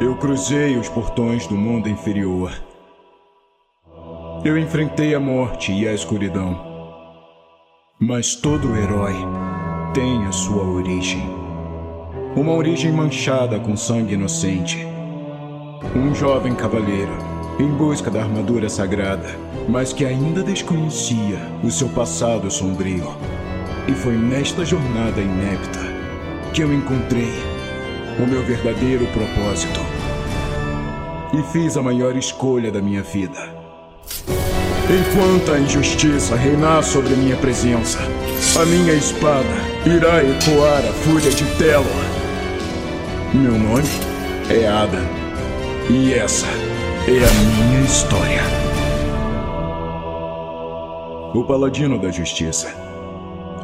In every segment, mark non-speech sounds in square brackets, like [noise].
Eu cruzei os portões do mundo inferior. Eu enfrentei a morte e a escuridão. Mas todo herói tem a sua origem. Uma origem manchada com sangue inocente. Um jovem cavaleiro em busca da armadura sagrada, mas que ainda desconhecia o seu passado sombrio. E foi nesta jornada inepta que eu encontrei o meu verdadeiro propósito. E fiz a maior escolha da minha vida. Enquanto a injustiça reinar sobre minha presença, a minha espada irá ecoar a fúria de Telo. Meu nome é Ada. E essa é a minha história. O Paladino da Justiça.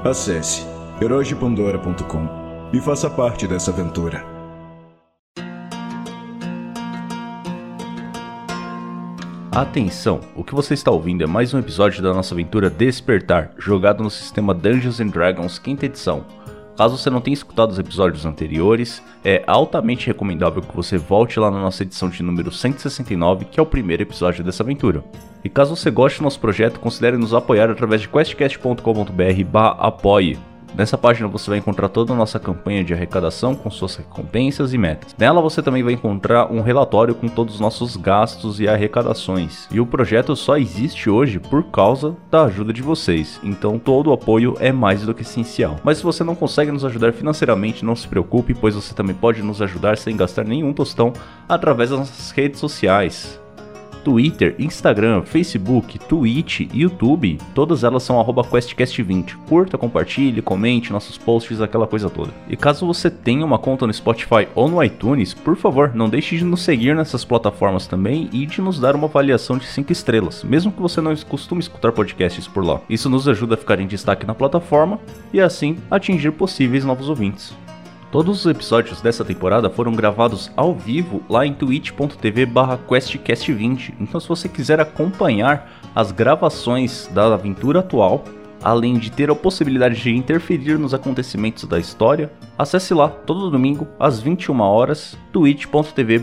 Acesse heróisdepandora.com e faça parte dessa aventura. Atenção, o que você está ouvindo é mais um episódio da nossa aventura Despertar, jogado no sistema Dungeons and Dragons quinta edição. Caso você não tenha escutado os episódios anteriores, é altamente recomendável que você volte lá na nossa edição de número 169, que é o primeiro episódio dessa aventura. E caso você goste do nosso projeto, considere nos apoiar através de questcast.com.br/apoie. Nessa página você vai encontrar toda a nossa campanha de arrecadação com suas recompensas e metas. Nela você também vai encontrar um relatório com todos os nossos gastos e arrecadações. E o projeto só existe hoje por causa da ajuda de vocês, então todo o apoio é mais do que essencial. Mas se você não consegue nos ajudar financeiramente, não se preocupe, pois você também pode nos ajudar sem gastar nenhum tostão através das nossas redes sociais. Twitter, Instagram, Facebook, Twitch, YouTube, todas elas são QuestCast20. Curta, compartilhe, comente nossos posts, aquela coisa toda. E caso você tenha uma conta no Spotify ou no iTunes, por favor, não deixe de nos seguir nessas plataformas também e de nos dar uma avaliação de 5 estrelas, mesmo que você não costume escutar podcasts por lá. Isso nos ajuda a ficar em destaque na plataforma e assim atingir possíveis novos ouvintes. Todos os episódios dessa temporada foram gravados ao vivo lá em twitch.tv questcast20. Então se você quiser acompanhar as gravações da aventura atual, além de ter a possibilidade de interferir nos acontecimentos da história, acesse lá todo domingo às 21 horas twitch.tv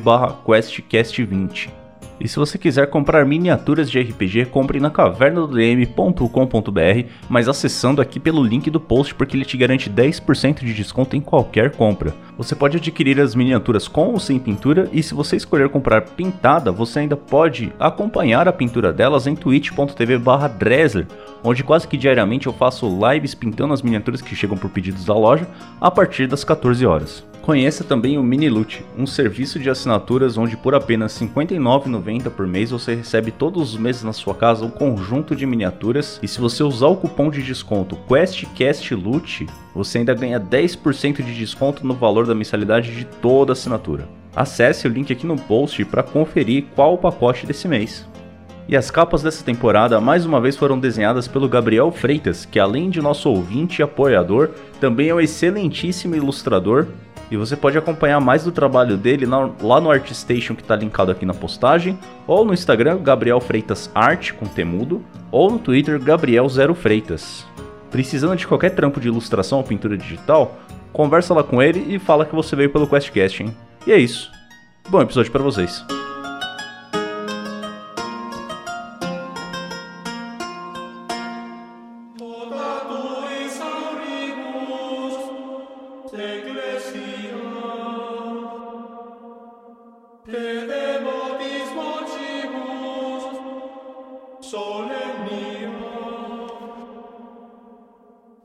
questcast20. E se você quiser comprar miniaturas de RPG, compre na cavernadodm.com.br, mas acessando aqui pelo link do post porque ele te garante 10% de desconto em qualquer compra. Você pode adquirir as miniaturas com ou sem pintura e se você escolher comprar pintada, você ainda pode acompanhar a pintura delas em twitch.tv/dresler, onde quase que diariamente eu faço lives pintando as miniaturas que chegam por pedidos da loja a partir das 14 horas. Conheça também o Miniloot, um serviço de assinaturas onde por apenas R$ 59,90 por mês você recebe todos os meses na sua casa um conjunto de miniaturas e se você usar o cupom de desconto QuestCastLoot, você ainda ganha 10% de desconto no valor da mensalidade de toda assinatura. Acesse o link aqui no post para conferir qual o pacote desse mês. E as capas dessa temporada mais uma vez foram desenhadas pelo Gabriel Freitas, que além de nosso ouvinte e apoiador, também é um excelentíssimo ilustrador e você pode acompanhar mais do trabalho dele lá no ArtStation que está linkado aqui na postagem, ou no Instagram Gabriel Freitas Art com temudo, ou no Twitter Gabriel Zero Freitas. Precisando de qualquer trampo de ilustração ou pintura digital, conversa lá com ele e fala que você veio pelo QuestCast, hein? E é isso. Bom episódio para vocês.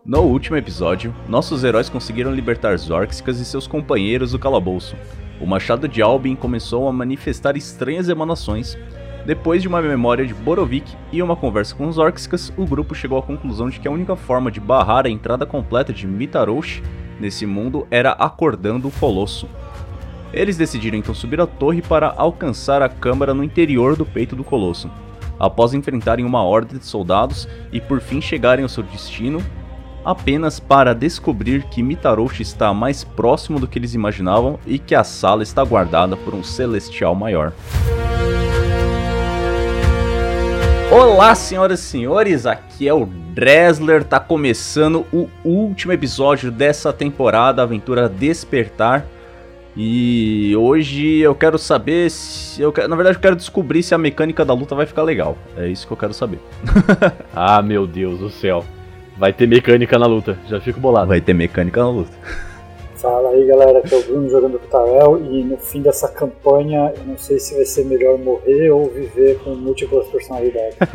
No último episódio, nossos heróis conseguiram libertar Zorkskas e seus companheiros do calabouço. O machado de Albin começou a manifestar estranhas emanações. Depois de uma memória de Borovik e uma conversa com os Orkskas, o grupo chegou à conclusão de que a única forma de barrar a entrada completa de Mitarosh nesse mundo era acordando o Colosso. Eles decidiram então subir a torre para alcançar a câmara no interior do peito do Colosso. Após enfrentarem uma horda de soldados e por fim chegarem ao seu destino, apenas para descobrir que Mitaroshi está mais próximo do que eles imaginavam e que a sala está guardada por um celestial maior. Olá, senhoras e senhores, aqui é o Dresler, tá começando o último episódio dessa temporada Aventura Despertar. E hoje eu quero saber se. Eu quero, na verdade, eu quero descobrir se a mecânica da luta vai ficar legal. É isso que eu quero saber. [laughs] ah, meu Deus do céu. Vai ter mecânica na luta, já fico bolado. Vai ter mecânica na luta. Fala aí galera, aqui é o Bruno jogando com o Tarel e no fim dessa campanha eu não sei se vai ser melhor morrer ou viver com múltiplas personalidades. [laughs]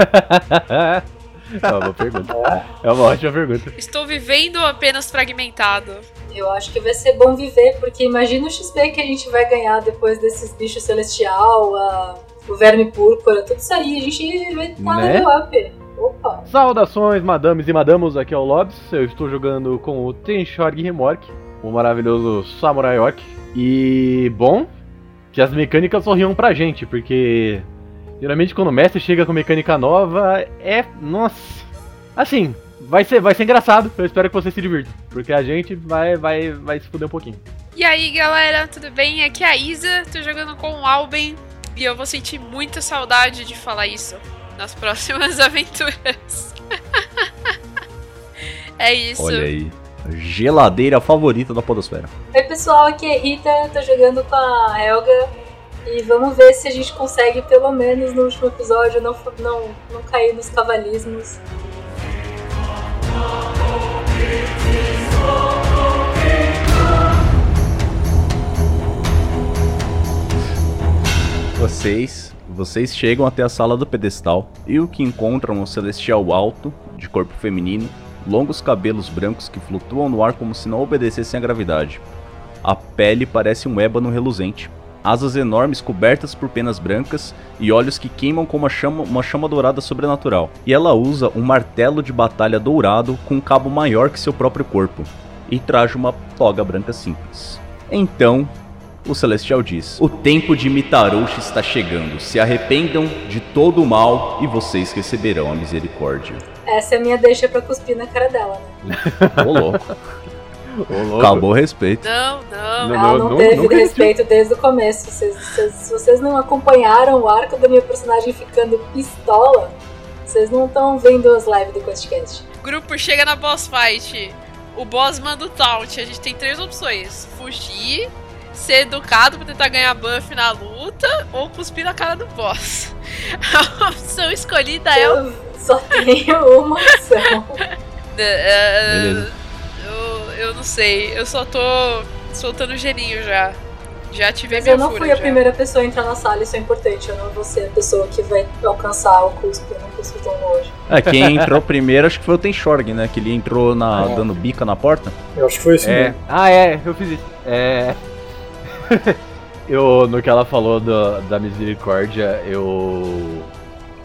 é uma boa pergunta. É? é uma ótima pergunta. Estou vivendo apenas fragmentado. Eu acho que vai ser bom viver, porque imagina o XP que a gente vai ganhar depois desses bichos celestial, a, o verme púrpura, tudo isso aí. A gente vai estar né? no up. Opa. Saudações, madames e madamos, aqui é o Lobs. Eu estou jogando com o Tenshorg Remorque, o maravilhoso Samurai Orc. E, bom, que as mecânicas sorriam pra gente, porque geralmente quando o mestre chega com mecânica nova, é. Nossa. Assim, vai ser, vai ser engraçado. Eu espero que você se divirta. Porque a gente vai, vai, vai se fuder um pouquinho. E aí, galera, tudo bem? Aqui é a Isa, tô jogando com o Alben. E eu vou sentir muita saudade de falar isso nas próximas [laughs] aventuras. [laughs] é isso. Olha aí. Geladeira favorita da Podosfera. Oi, pessoal, aqui é Rita, tô jogando com a Helga. E vamos ver se a gente consegue, pelo menos no último episódio, não, não, não cair nos cavalismos. Vocês, vocês chegam até a sala do pedestal e o que encontram um celestial alto, de corpo feminino, longos cabelos brancos que flutuam no ar como se não obedecessem à gravidade. A pele parece um ébano reluzente, asas enormes cobertas por penas brancas e olhos que queimam como uma chama, uma chama dourada sobrenatural. E ela usa um martelo de batalha dourado com um cabo maior que seu próprio corpo, e traz uma toga branca simples. Então, o Celestial diz: O tempo de Mitarouche está chegando. Se arrependam de todo o mal e vocês receberão a misericórdia. Essa é a minha deixa pra cuspir na cara dela, né? [laughs] Ô louco. Acabou o respeito. Não, não. Não, não, não teve respeito desde o começo. Vocês, vocês, se vocês não acompanharam o arco da minha personagem ficando pistola, vocês não estão vendo as lives do QuestCast. Grupo chega na boss fight. O boss manda o taunt. A gente tem três opções: fugir, ser educado pra tentar ganhar buff na luta ou cuspir na cara do boss. [laughs] A opção escolhida é Eu só tenho uma opção. [laughs] Beleza eu não sei. Eu só tô soltando gelinho já. Já tive Mas minha eu não fui já. a primeira pessoa a entrar na sala, isso é importante. Eu não vou ser a pessoa que vai alcançar o cuspe, eu não cuspo tão longe. É, quem entrou primeiro acho que foi o Tenshorg, né? Que ele entrou na, é. dando bica na porta. Eu acho que foi isso é. mesmo. Ah, é, eu fiz isso. É. [laughs] eu, no que ela falou do, da misericórdia, eu,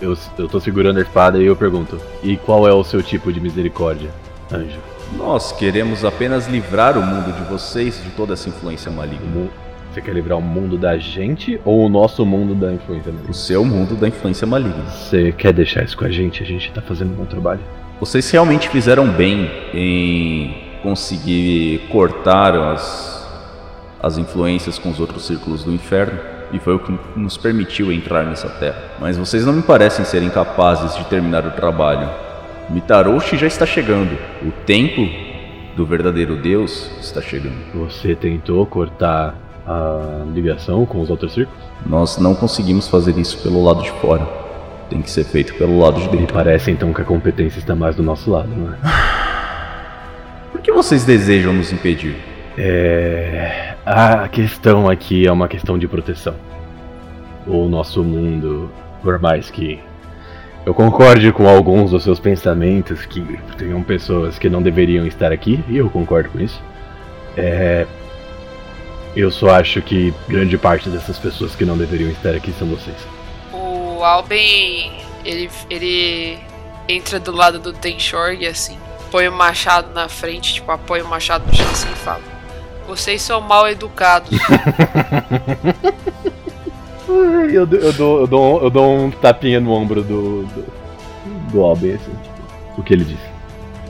eu. Eu tô segurando a espada e eu pergunto: E qual é o seu tipo de misericórdia, anjo? Nós queremos apenas livrar o mundo de vocês de toda essa influência maligna. Você quer livrar o mundo da gente ou o nosso mundo da influência maligna? O seu mundo da influência maligna. Você quer deixar isso com a gente? A gente tá fazendo um bom trabalho. Vocês realmente fizeram bem em conseguir cortar as, as influências com os outros círculos do inferno. E foi o que nos permitiu entrar nessa terra. Mas vocês não me parecem serem capazes de terminar o trabalho. Mitaroshi já está chegando. O tempo do verdadeiro Deus está chegando. Você tentou cortar a ligação com os outros círculos? Nós não conseguimos fazer isso pelo lado de fora. Tem que ser feito pelo lado de dentro. Me parece então que a competência está mais do nosso lado, não é? [sighs] Por que vocês desejam nos impedir? É. A questão aqui é uma questão de proteção. O nosso mundo, por mais que eu concorde com alguns dos seus pensamentos que tenham pessoas que não deveriam estar aqui, e eu concordo com isso. É, eu só acho que grande parte dessas pessoas que não deveriam estar aqui são vocês. O Alben, ele, ele entra do lado do Tenshorg assim, põe o machado na frente, tipo, apoia o machado no chão assim e fala: Vocês são mal educados. [laughs] Eu, eu, dou, eu, dou, eu dou um tapinha no ombro do, do, do Albin, assim, tipo, o que ele disse.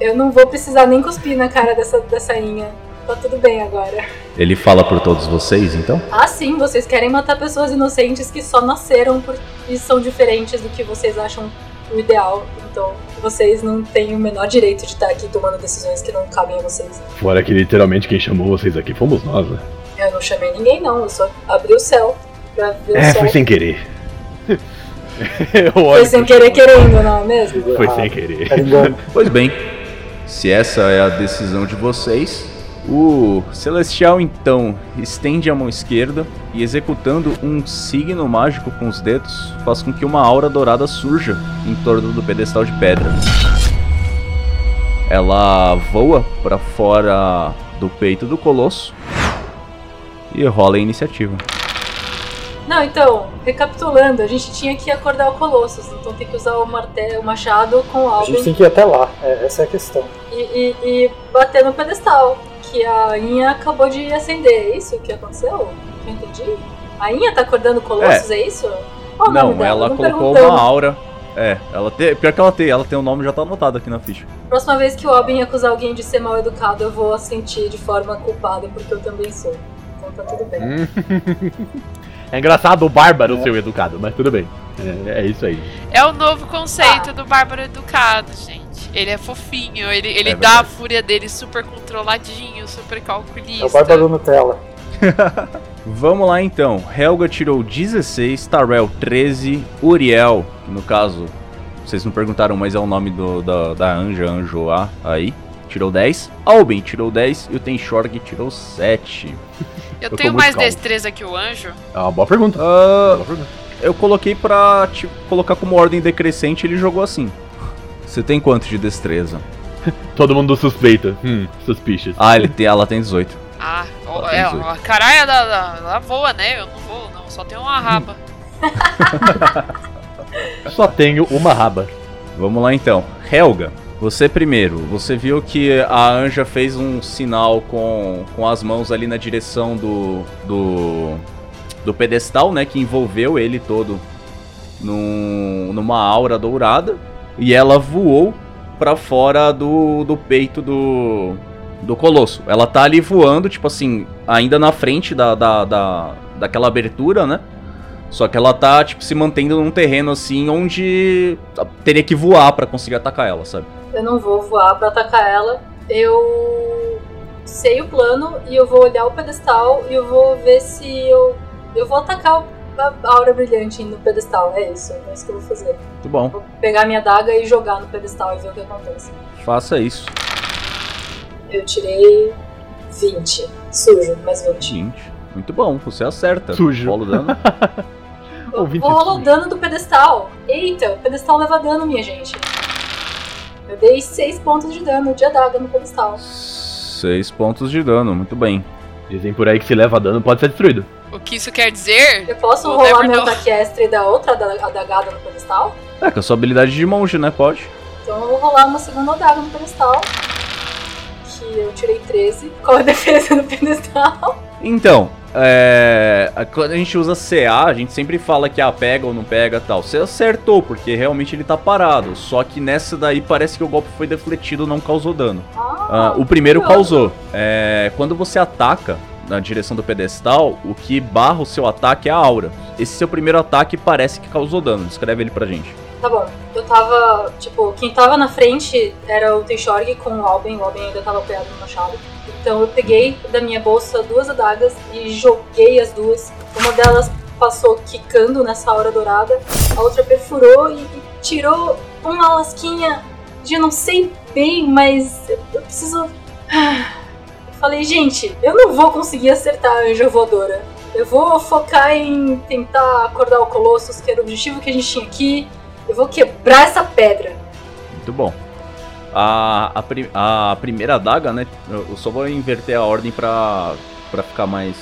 Eu não vou precisar nem cuspir na cara dessa, dessa inha. Tá tudo bem agora. Ele fala por todos vocês, então? Ah, sim, vocês querem matar pessoas inocentes que só nasceram por... e são diferentes do que vocês acham o ideal. Então, vocês não têm o menor direito de estar aqui tomando decisões que não cabem a vocês. Fora que literalmente quem chamou vocês aqui fomos nós, né? Eu não chamei ninguém, não. Eu só abri o céu pra ver o É, sol. foi sem querer. [laughs] Eu Foi sem querer querendo, não é mesmo? Foi Ah, sem querer. Engano. Pois bem, se essa é a decisão de vocês, o Celestial então estende a mão esquerda e executando um signo mágico com os dedos, faz com que uma aura dourada surja em torno do pedestal de pedra. Ela voa para fora do peito do colosso e rola a iniciativa. Não, então, recapitulando, a gente tinha que acordar o Colossus, então tem que usar o martelo, o machado com o A gente Alvin tem que ir até lá. É, essa é a questão. e, e- e bater no pedestal, que a Inha acabou de acender. É isso que aconteceu? Que eu entendi? A Inha tá acordando Colossus, é, isso? Qual o nome Não, dela? ela Não colocou uma aura. É, ela tem. Pior que ela tem, ela tem o nome já tá anotado aqui na ficha. Próxima vez que o Alvin acusar alguém de ser mal educado, eu vou sentir de forma culpada, porque eu também sou. Então tá tudo bem. [laughs] É engraçado o bárbaro ser o educado, mas tudo bem. É, é isso aí. É o novo conceito do Bárbaro Educado, gente. Ele é fofinho, ele, ele É dá a fúria dele super controladinho, super calculista. É o Bárbaro Nutella. [laughs] Vamos lá então. Helga tirou 16, Tarell 13, Uriel, que no caso, vocês não perguntaram, mas é o nome do, da, da anja, anjo A aí, tirou 10. Albin tirou 10 e o Tenshorg tirou 7. Eu tô tenho mais calmo. destreza que o anjo? É uma boa pergunta. Ah, Boa pergunta. eu coloquei pra te colocar como ordem decrescente ele jogou assim. Você tem quanto de destreza? [laughs] Todo mundo suspeita. Hum, suspicious. Ah, ele tem, ela tem 18. Ah, Ela tem é, 18. ó, a caralho da, da, ela voa, né? Eu não vou, não. Só tenho uma raba. [laughs] Só tenho uma raba. Vamos lá então. Helga, você primeiro. Você viu que a Anja fez um sinal com, com as mãos ali na direção do, do, do pedestal, né? Que envolveu ele todo num, numa aura dourada. E ela voou pra fora do, do peito do, do colosso. Ela tá ali voando, tipo assim, ainda na frente da, da, da, daquela abertura, né? Só que ela tá, tipo, se mantendo num terreno assim onde teria que voar pra conseguir atacar ela, sabe? Eu não vou voar pra atacar ela. Eu sei o plano e eu vou olhar o pedestal e eu vou ver se eu. Eu vou atacar a aura brilhante no pedestal. É isso, é isso que eu vou fazer. Muito bom. Vou pegar minha daga e jogar no pedestal e ver o que acontece. Faça isso. Eu tirei 20. Sujo, mais 20. 20. Muito bom, você acerta. Sujo. Rola o dano. [laughs] Eu Ouvinte vou rolar o dano do pedestal. Eita, o pedestal leva dano, minha gente. Eu dei 6 pontos de dano de adaga no pedestal. 6 pontos de dano, muito bem. Dizem por aí que se leva dano pode ser destruído. O que isso quer dizer? Eu posso We'll rolar never meu know. ataque extra e dar outra ada- adagada no pedestal? É, com a sua habilidade de monge, né? Pode. Então eu vou rolar uma segunda adaga no pedestal. Que eu tirei 13. Qual é a [laughs] defesa do pedestal? Então, é, a- quando a gente usa CA, a gente sempre fala que ah, pega ou não pega tal. Você acertou, porque realmente ele tá parado. Só que nessa daí parece que o golpe foi defletido não causou dano. Ah, o primeiro causou. É, quando você ataca na direção do pedestal, o que barra o seu ataque é a aura. Esse seu primeiro ataque parece que causou dano. Descreve ele pra gente. Tá bom. Eu tava. Tipo, quem tava na frente era o Teixorg com o Alben. O Alben ainda tava apoiado no machado. Então eu peguei da minha bolsa duas adagas e joguei as duas. Uma delas passou quicando nessa aura dourada, a outra perfurou e, e tirou uma lasquinha de não sei bem, mas eu eu preciso. Falei, gente, eu não vou conseguir acertar a anja voadora. Eu vou focar em tentar acordar o Colossus, que era o objetivo que a gente tinha aqui. Eu vou quebrar essa pedra. Muito bom. A, a, a primeira adaga, né? Eu só vou inverter a ordem pra, pra ficar mais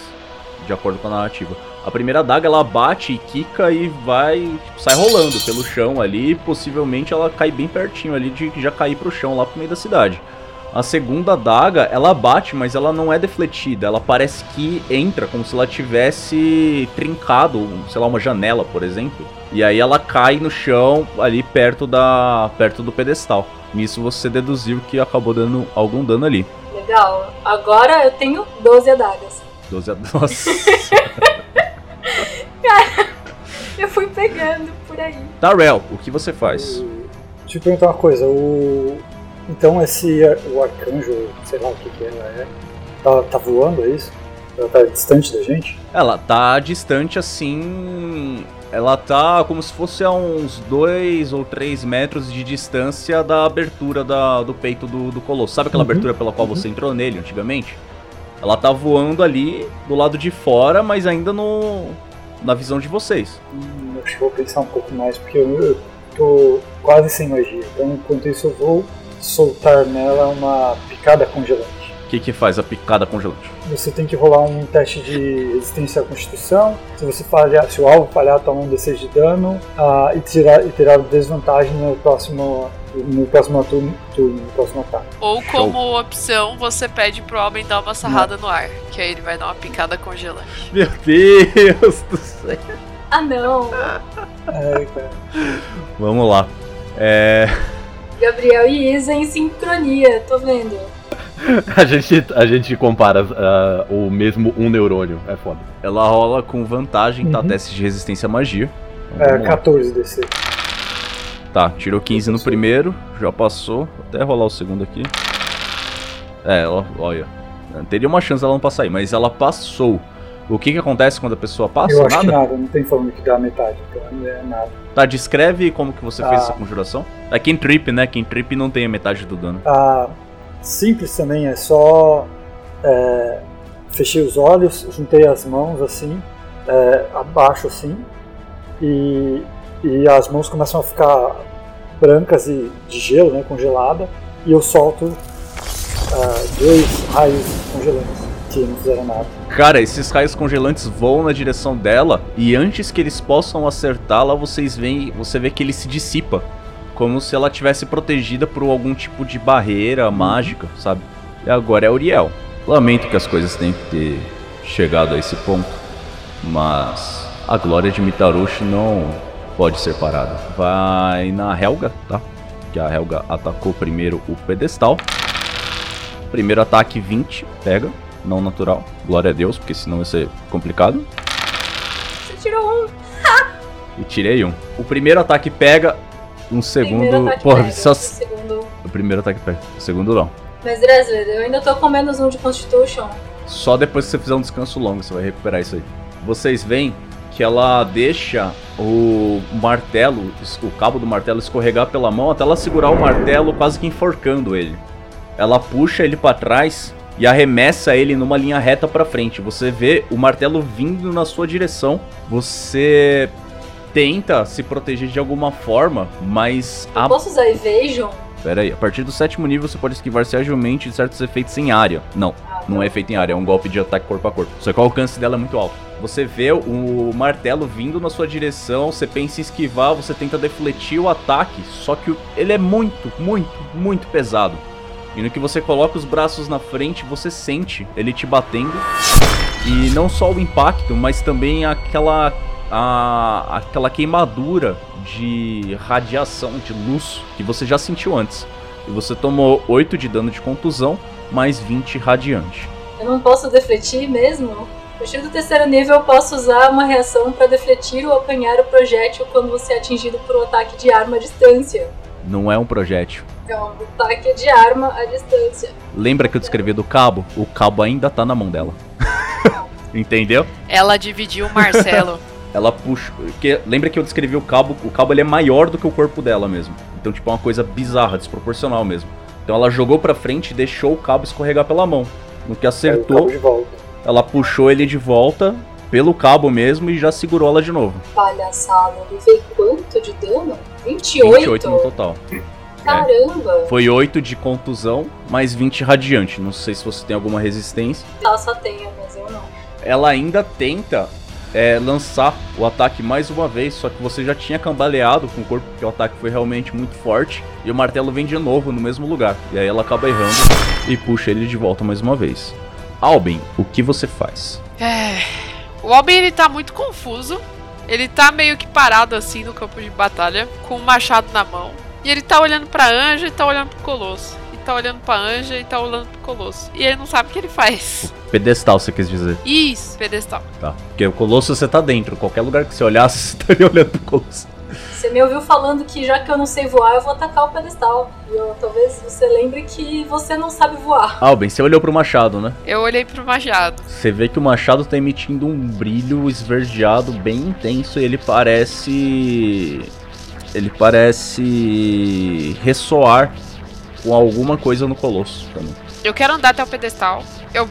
de acordo com a narrativa. A primeira adaga ela bate e quica e vai. Tipo, sai rolando pelo chão ali. Possivelmente ela cai bem pertinho ali de já cair pro chão lá pro meio da cidade. A segunda adaga, ela bate, mas ela não é defletida. Ela parece que entra como se ela tivesse trincado, sei lá, uma janela, por exemplo. E aí ela cai no chão ali perto da perto do pedestal. Nisso você deduziu que acabou dando algum dano ali. Legal. Agora eu tenho 12 adagas. 12 a... [laughs] Nossa. [laughs] Eu fui pegando por aí. Darrell, o que você faz? Deixa eu perguntar uma coisa. O... Então esse o arcanjo, sei lá o que que ela é, tá, tá voando, é isso? Ela tá distante da gente? Ela tá distante assim. Ela tá como se fosse a uns 2 ou 3 metros de distância da abertura da- do peito do, do colosso. Sabe aquela Uhum. abertura pela qual você entrou nele antigamente? Ela tá voando ali do lado de fora, mas ainda no na visão de vocês. Hum, acho que vou pensar um pouco mais, porque eu, eu tô quase sem magia. Então, enquanto isso, eu vou soltar nela uma picada congelante. O que, que faz a picada congelante? Você tem que rolar um teste de resistência à constituição. Se você falhar, se o alvo falhar, toma um D6 de dano ah, e, tirar, e terá desvantagem no próximo, no próximo turno, turno, no próximo ataque. Ou como opção, você pede pro homem dar uma sarrada no ar. Que aí ele vai dar uma picada congelante. Meu Deus do céu. Ah, não. É, cara. Vamos lá. É. Gabriel e Isa em sincronia, tô vendo. [laughs] A gente, a gente compara ah, o mesmo um neurônio. É foda. Ela rola com vantagem, tá? Uhum. Teste de resistência à magia. Então, É, vamos lá. 14 DC. Tá, tirou 15 no primeiro, já passou. Vou até rolar o segundo aqui. É, ó, olha. Teria uma chance dela não passar aí, mas ela passou. O que que acontece quando a pessoa passa? eu acho Nada? nada, não tem falando que dá metade, então não é nada. Tá, descreve como que você fez Ah. essa conjuração. É quem trip, né? Quem trip não tem a metade do dano. Ah, simples também, é só. é, fechei os olhos, juntei as mãos assim, é, abaixo assim, e, e as mãos começam a ficar brancas e de gelo, né, congelada, e eu solto ah, dois raios congelantes que não fizeram nada. Cara, esses raios congelantes voam na direção dela e antes que eles possam acertá-la, vocês veem, você vê que ele se dissipa, como se ela tivesse protegida por algum tipo de barreira mágica, sabe? E agora é Uriel. Lamento que as coisas tenham que ter chegado a esse ponto, mas a glória de Mitarushi não pode ser parada. Vai na Helga, tá? Que a Helga atacou primeiro o pedestal. Primeiro ataque 20, pega, não natural. Glória a Deus, porque senão ia ser complicado. Você tirou um. E tirei um. O primeiro ataque pega, um segundo. Porra, pega, só. o segundo. O primeiro ataque pega, o segundo não. Mas Dresler, eu ainda tô com menos um de Constitution. Só depois que você fizer um descanso longo você vai recuperar isso aí. Vocês veem que ela deixa o martelo, o cabo do martelo escorregar pela mão até ela segurar o martelo quase que enforcando ele. Ela puxa ele pra trás e arremessa ele numa linha reta pra frente. Você vê o martelo vindo na sua direção. Você tenta se proteger de alguma forma, mas Eu a posso usar Evasion? Pera aí, a partir do sétimo nível você pode esquivar-se agilmente de certos efeitos em área. Não, Ah, não é efeito em área, é um golpe de ataque corpo a corpo. Só que o alcance dela é muito alto. Você vê o martelo vindo na sua direção, você pensa em esquivar, você tenta defletir o ataque, só que ele é muito, muito, muito pesado. E no que você coloca os braços na frente, você sente ele te batendo. E não só o impacto, mas também aquela a, aquela queimadura de radiação, de luz que você já sentiu antes. E você tomou 8 de dano de contusão, mais 20 radiante. Eu não posso defletir mesmo? A partir do terceiro nível, eu posso usar uma reação pra defletir ou apanhar o projétil quando você é atingido por um ataque de arma à distância. Não é um projétil. É um ataque de arma à distância. Lembra que eu descrevi do cabo? O cabo ainda tá na mão dela. [laughs] Entendeu? Ela dividiu o Marcelo. [laughs] Ela puxa. Porque, lembra que eu descrevi o cabo? O cabo ele é maior do que o corpo dela mesmo. Então, tipo, é uma coisa bizarra, desproporcional mesmo. Então ela jogou pra frente e deixou o cabo escorregar pela mão. No que acertou, acabo de volta. ela puxou ele de volta pelo cabo mesmo e já segurou ela de novo. Palhaçada. Levei quanto de dano? 28? 28 no total. Caramba! Foi 8 de contusão, mais 20 radiante. Não sei se você tem alguma resistência. Ela só tem, mas eu não. Ela ainda tenta é, lançar o ataque mais uma vez, só que você já tinha cambaleado com o corpo, porque o ataque foi realmente muito forte. E o martelo vem de novo no mesmo lugar. E aí ela acaba errando e puxa ele de volta mais uma vez. Albin, o que você faz? É. O Albin ele tá muito confuso. Ele tá meio que parado assim no campo de batalha, com o machado na mão. E ele tá olhando pra Anja e tá olhando pro Colosso. E tá olhando pra Anja e tá olhando pro Colosso. E ele não sabe o que ele faz. [laughs] Pedestal, você quis dizer. Isso, pedestal. Tá. Porque o Colosso você tá dentro. Qualquer lugar que você olhasse, [laughs] você estaria olhando pro Colosso. Você me ouviu falando que já que eu não sei voar, eu vou atacar o pedestal. E eu, talvez você lembre que você não sabe voar. Alben, você olhou pro machado, né? Eu olhei pro machado. Você vê que o machado tá emitindo um brilho esverdeado bem intenso e ele parece. Ele parece ressoar com alguma coisa no colosso também. Eu quero andar até o pedestal. Eu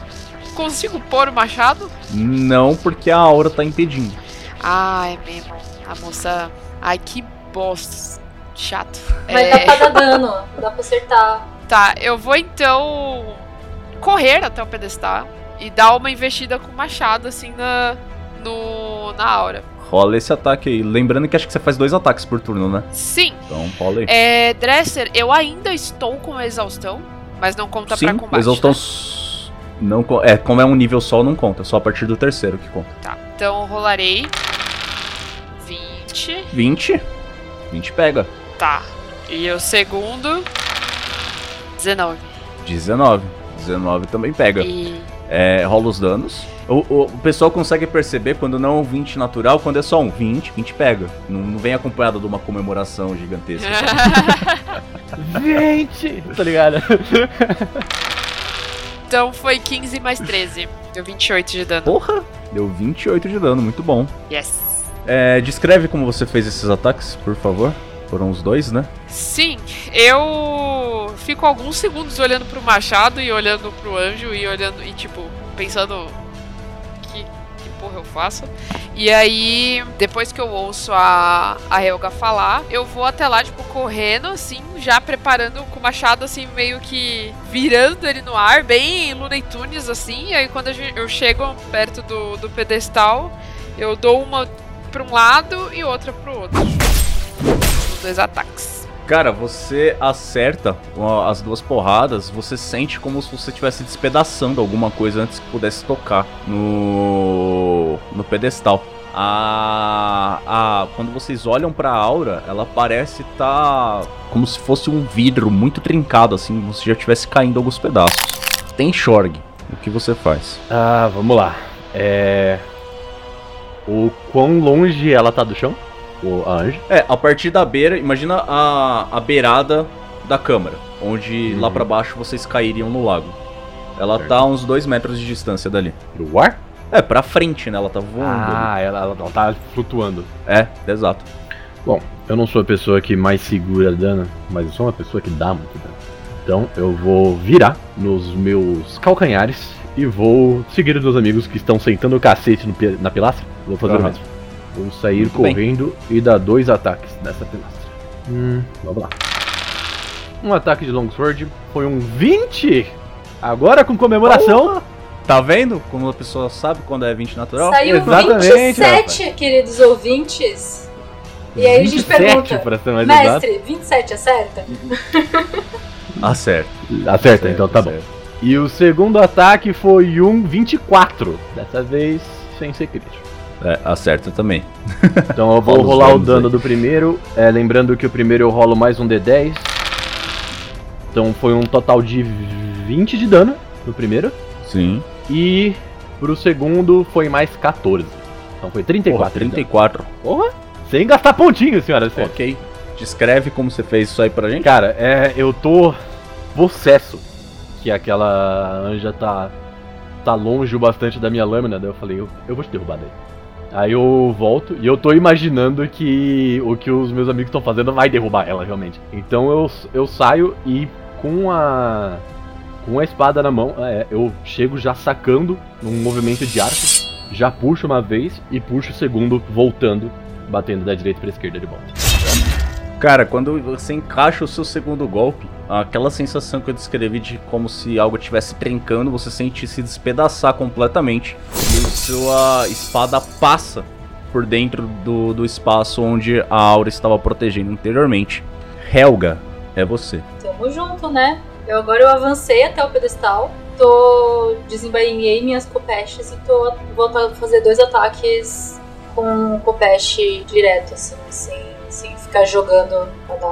consigo pôr o machado? Não, porque a aura tá impedindo. Ah, é mesmo. A moça. Ai, que bosta. Chato. Mas É, dá pra dar [laughs] dano, dá pra acertar. Tá, eu vou então correr até o pedestal e dar uma investida com o machado, assim, na. No, na aura. Rola esse ataque aí. Lembrando que acho que você faz dois ataques por turno, né? Sim. Então rola aí. É, Dresser, eu ainda estou com exaustão, mas não conta Sim, pra combate. exaustão né? não É, como é um nível só, não conta. Só a partir do terceiro que conta. Tá, então rolarei 20. 20. 20 pega. Tá. E o segundo 19. 19. 19 também pega. E É, rola os danos. O, o- o pessoal consegue perceber quando não é um 20 natural, quando é só um 20, 20 pega. Não, não vem acompanhado de uma comemoração gigantesca. [laughs] Gente! Tá ligado? então foi 15 mais 13. Deu 28 de dano. Porra! Deu 28 de dano, muito bom. Yes. É, descreve como você fez esses ataques, por favor. Foram os dois, né? Sim, eu fico alguns segundos olhando pro machado e olhando pro anjo e olhando e tipo pensando que que porra eu faço. E aí, depois que eu ouço a a Helga falar, eu vou até lá tipo correndo assim, já preparando com o machado assim meio que virando ele no ar, bem Looney Tunes assim. E aí quando eu chego perto do do pedestal, eu dou uma pra um lado e outra pro outro. Os dois ataques. Cara, você acerta as duas porradas, você sente como se você estivesse despedaçando alguma coisa antes que pudesse tocar no, no pedestal. A, a, quando vocês olham pra aura, ela parece estar como se fosse um vidro muito trincado, assim, como se já estivesse caindo alguns pedaços. Tem Shorg, o que você faz? Ah, vamos lá. É. O quão longe ela tá do chão? O a anjo. É, a partir da beira, imagina a, a beirada da câmara, onde lá Uhum. pra baixo vocês cairiam no lago. Ela Certo. tá a uns dois metros de distância dali. Do ar? É, pra frente, né? Ela tá voando. Ah, ela, ela, ela tá flutuando. É, exato. Bom, eu não sou a pessoa que mais segura dano, mas eu sou uma pessoa que dá muito dano. Então eu vou virar nos meus calcanhares e vou seguir os meus amigos que estão sentando o cacete no na pilastra. Vou fazer o Aham. mesmo. Vou sair Muito bem. correndo e dar dois ataques nessa pilastra. Hum, vamos lá. Um ataque de longsword foi um 20! Agora com comemoração. Tá vendo como a pessoa sabe quando é 20 natural? Saiu Exatamente, 27, queridos ouvintes. E aí a gente 27, pergunta, pra ser mais exato. mestre, 27 acerta? Acerta. Acerta, então tá bom. E o segundo ataque foi um 24. Dessa vez sem ser crítico. É, acerta também. Então eu vou [laughs] rolar o dano aí. do primeiro. é, lembrando que o primeiro eu rolo mais um D10. Então foi um total de 20 de dano no primeiro. Sim. E pro segundo foi mais 14. Então foi 34. Porra, 34. de dano. Porra! Sem gastar pontinho, senhora. Ok. Descreve como você fez isso aí pra gente. Cara, é, eu tô possesso que aquela anja tá tá longe o bastante da minha lâmina, daí eu falei, eu, eu vou te derrubar daí. Aí eu volto e eu tô imaginando que o que os meus amigos estão fazendo vai derrubar ela realmente. Então eu, eu saio e com a com a espada na mão, é, eu chego já sacando num movimento de arco, já puxo uma vez e puxo o segundo voltando, batendo da direita pra esquerda de volta. Cara, quando você encaixa o seu segundo golpe, aquela sensação que eu descrevi de como se algo estivesse trincando, você sente se despedaçar completamente. E sua espada passa por dentro do, do espaço onde a aura estava protegendo anteriormente. Helga, é você. Tamo junto, né? Eu agora eu avancei até o pedestal, tô desembainhei minhas copestes e tô a fazer dois ataques com copeste direto, assim, sem, sem ficar jogando.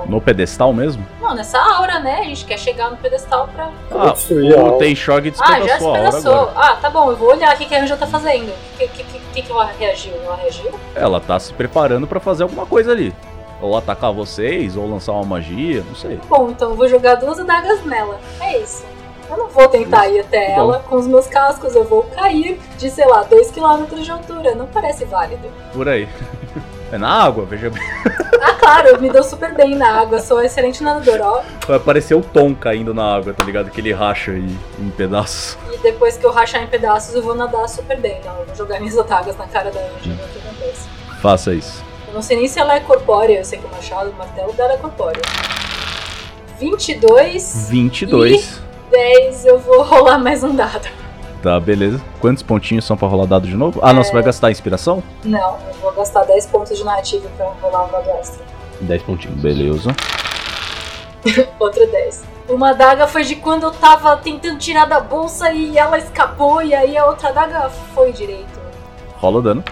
No pedestal mesmo? Não, nessa aura, né? A gente quer chegar no pedestal pra. Eu vou destruir a o. Teishog Ah, já despedaçou a aura despedaçou. Ah, tá bom, eu vou olhar o que, que a Anja tá fazendo. O que, que, que, que, que ela reagiu? Ela reagiu? Ela tá se preparando pra fazer alguma coisa ali. Ou atacar vocês, ou lançar uma magia, não sei. Bom, então eu vou jogar duas adagas nela. É isso. Eu não vou tentar ir até Bom. ela com os meus cascos, eu vou cair de, sei lá, 2km de altura. Não parece válido. Por aí. [laughs] É na água, veja bem. [laughs] Claro, eu me dou super bem na água, sou excelente nadador, ó. Vai parecer o Tom caindo na água, tá ligado? Que ele racha aí em pedaços. E depois que eu rachar em pedaços, eu vou nadar super bem. Não, eu vou jogar minhas adagas na cara da o que acontece. Faça isso. Eu não sei nem se ela é corpórea, eu sei que o machado, o martelo dela é corpóreo. 22, 22. 10, eu vou rolar mais um dado. Tá, beleza. Quantos pontinhos são pra rolar dado de novo? Ah, não, você vai gastar a inspiração? Não, eu vou gastar 10 pontos de narrativa pra rolar um dado extra. 10 pontinhos. Beleza. [laughs] Outro 10. Uma adaga foi de quando eu tava tentando tirar da bolsa e ela escapou, e aí a outra adaga foi direito. Rola o dano.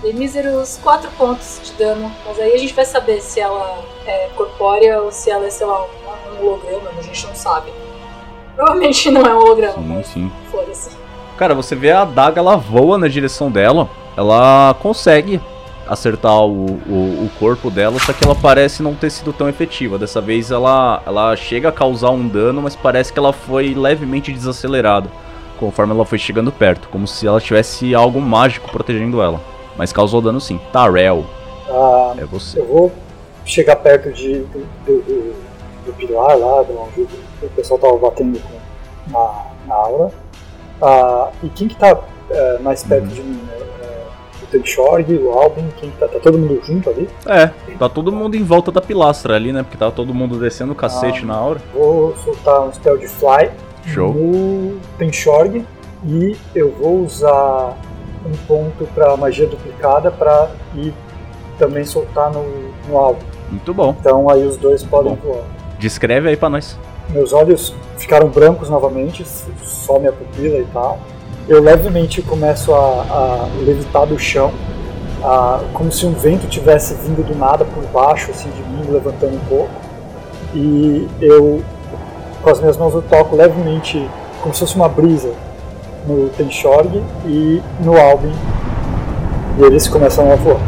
Dei míseros 4 pontos de dano, mas aí a gente vai saber se ela é corpórea ou se ela é, sei lá, um holograma, a gente não sabe. Provavelmente não é um holograma, Sim, sim. foda-se. Cara, você vê a adaga, ela voa na direção dela. Ela consegue acertar o, o, o corpo dela, só que ela parece não ter sido tão efetiva. Dessa vez ela, ela chega a causar um dano, mas parece que ela foi levemente desacelerada conforme ela foi chegando perto, como se ela tivesse algo mágico protegendo ela. Mas causou dano sim. Tarel, Ah, é você. eu vou chegar perto de, do, do, do- do pilar lá, de onde o pessoal tava batendo com, na, na aura. Ah, e quem que tá eh, mais perto de mim? É, é, o Tenshorg, o Albin, quem que tá? Tá todo mundo junto ali? É, tá todo mundo em volta da pilastra ali, né? Porque tá todo mundo descendo o cacete Ah. na aura. Vou soltar um spell de Fly Show. no Tenshorg e eu vou usar um ponto para magia duplicada para ir também soltar no, no Albin. Muito bom. Então aí os dois podem Bom. voar. Descreve aí pra nós. Meus olhos ficaram brancos novamente, só minha pupila e tal. Eu levemente começo a, a levitar do chão, a- como se um vento tivesse vindo do nada por baixo, assim, de mim, levantando um pouco. E eu, com as minhas mãos, eu toco levemente, como se fosse uma brisa, no Tenshorg e no Albin. E eles começam a voar.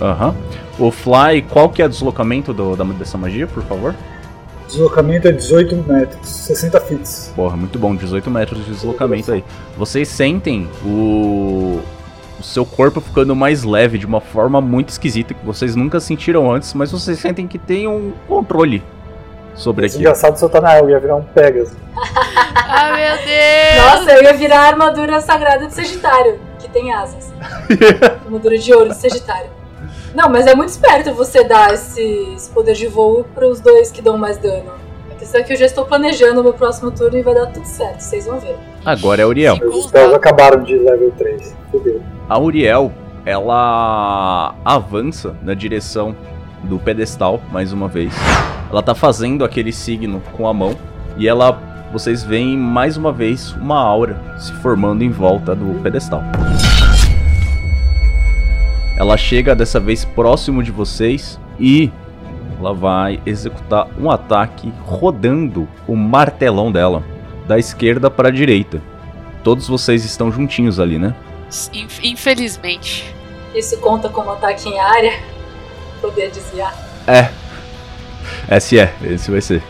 Aham. O Fly, qual que é o deslocamento do, da, dessa magia, por favor? Deslocamento é 18 metros, 60 fits. Porra, muito bom, 18 metros de deslocamento aí. Vocês sentem o, o seu corpo ficando mais leve de uma forma muito esquisita que vocês nunca sentiram antes, mas vocês sentem que tem um controle sobre Mas aqui. engraçado se eu tá na água, ia virar um Pegasus. [laughs] Ah, meu Deus! Nossa, eu ia virar a armadura sagrada de Sagitário, que tem asas. [laughs] armadura de ouro de Sagitário. Não, mas é muito esperto você dar esse, esse poder de voo pros dois que dão mais dano. A questão é que eu já estou planejando o meu próximo turno e vai dar tudo certo, vocês vão ver. Agora é a Uriel. Meus spells acabaram de level 3. Fudeu. A Uriel, ela avança na direção do pedestal mais uma vez. Ela tá fazendo aquele signo com a mão e ela vocês veem mais uma vez uma aura se formando em volta do pedestal. Ela chega dessa vez próximo de vocês e ela vai executar um ataque rodando o martelão dela da esquerda para a direita. Todos vocês estão juntinhos ali, né? Inf- Infelizmente. Isso conta como ataque em área? Poder desviar. É. Esse é, esse vai ser.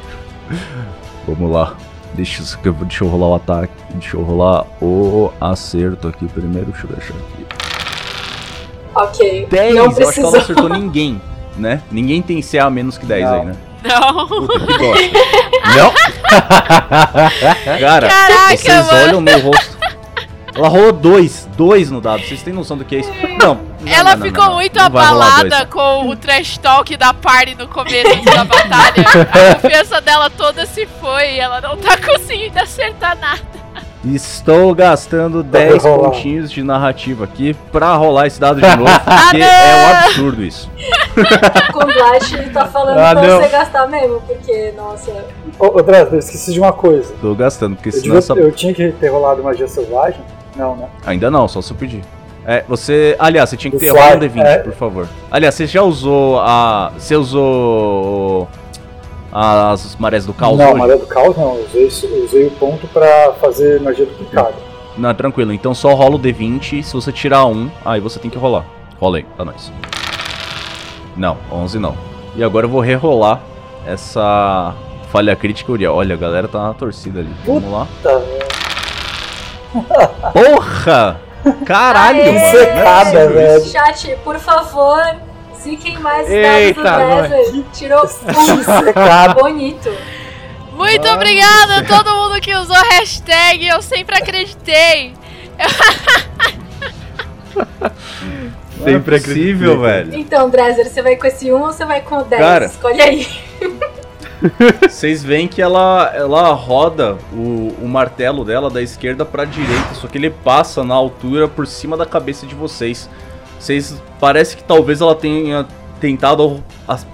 Vamos lá. Deixa, eu- deixa eu rolar o ataque. Deixa eu rolar o acerto aqui primeiro. Deixa eu deixar aqui. Ok. 10! não Eu acho que ela não acertou ninguém, né? Ninguém tem CA menos que 10 Não. aí, né? Não. Puta que bosta. [laughs] Não? [laughs] Cara, Caraca, vocês mano. olham meu rosto. Ela rolou dois, dois no dado. Vocês têm noção do que é isso? Não. não, Ela não, não, ficou não, não. muito abalada com o trash talk da party no começo da batalha. A [laughs] confiança dela toda se foi e ela não tá conseguindo acertar nada. Estou gastando 10 rolar. pontinhos de narrativa aqui pra rolar esse dado de [laughs] novo, Ah, porque é um absurdo isso. [laughs] Com o Blast ele tá falando Ah, pra não. você gastar mesmo, porque, nossa. Ô, ô eu esqueci de uma coisa. Tô gastando, porque Eu, senão devia- essa... eu tinha que ter rolado magia selvagem? Não, né? Ainda não, só se eu pedir. É, você. Aliás, você tinha que ter rolar um D20, é. por favor. Aliás, você já usou a. Você usou. As marés do caos não, hoje? Maré do Caos não. Usei, usei o ponto pra fazer magia duplicada. Não, tranquilo. Então só rola o D20. Se você tirar um, aí você tem que rolar. Rola aí, pra nós. Não, 11 não. E agora eu vou rerolar essa falha crítica, Uriel. Olha, a galera tá na torcida ali. Vamos lá. Porra! [laughs] Caralho, Aê! mano. Secada, não é possível velho. Chat, por favor, ziquem mais dados do César. Tirou [laughs] um Secada. bonito. Muito Mano. obrigada a todo mundo que usou a hashtag. Eu sempre acreditei. [laughs] Não é Sempre possível, velho. Então, Drezer, você vai com esse 1 ou você vai com o 10? Cara. Escolhe aí. [laughs] Vocês veem que ela, ela roda o, o martelo dela da esquerda pra direita, só que ele passa na altura por cima da cabeça de vocês. Vocês parece que talvez ela tenha tentado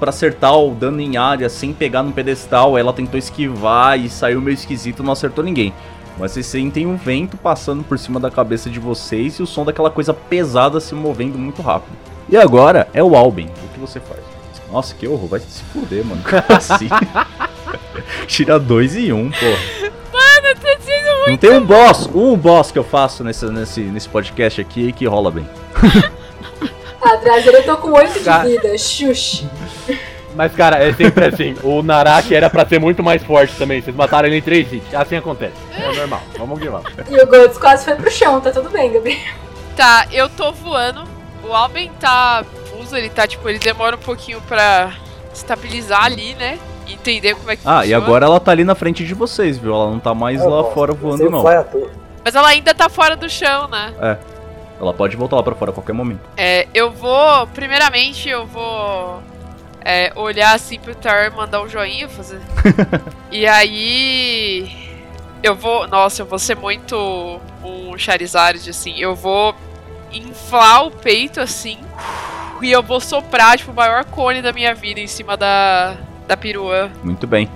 pra acertar o dano em área sem pegar no pedestal, ela tentou esquivar e saiu meio esquisito, não acertou ninguém. Mas vocês sentem um vento passando por cima da cabeça de vocês e o som daquela coisa pesada se movendo muito rápido. E agora é o Alben. O que você faz? Nossa, que horror, vai se fuder, mano. [laughs] Como assim? [laughs] Tira dois e um, pô. Mano, tá sendo Não tem um boss, um boss que eu faço nesse, nesse, nesse podcast aqui que rola bem. [laughs] Ah, Drezer, eu tô com 8 Cara. de vida. Xuxa. Mas, cara, é sempre assim. O Naraki era pra ser muito mais forte também. Vocês mataram ele em 3 hits. Assim acontece. É normal. Vamos que vamos. E o Golds quase foi pro chão, tá tudo bem, Gabriel. Tá, eu tô voando. O Alben tá fuso, ele tá tipo, ele demora um pouquinho pra estabilizar ali, né? Entender como é que Ah, e funciona. agora ela tá ali na frente de vocês, viu? Ela não tá mais lá fora voando, Você não. Mas ela ainda tá fora do chão, né? Ela pode voltar lá pra fora a qualquer momento. É, eu vou. Primeiramente, eu vou. é, olhar assim pro Tar mandar um joinha, fazer. [laughs] e aí. Eu vou. Nossa, eu vou ser muito um Charizard, assim. Eu vou inflar o peito assim. E eu vou soprar, tipo, o maior cone da minha vida em cima da. Da perua. Muito bem.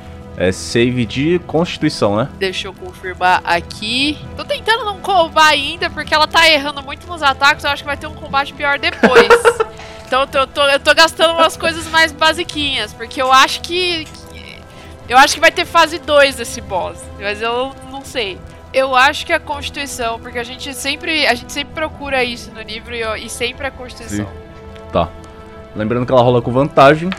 É save de constituição, né? Deixa eu confirmar aqui. Tô tentando não combar ainda, porque ela tá errando muito nos ataques. Eu acho que vai ter um combate pior depois. [laughs] então eu tô, eu tô, eu tô gastando umas coisas mais basiquinhas, porque eu acho que. Eu acho que vai ter fase 2 desse boss. Mas eu não sei. Eu acho que é a Constituição, porque a gente sempre. A gente sempre procura isso no livro e, e sempre é a Constituição. Tá. Lembrando que ela rola com vantagem.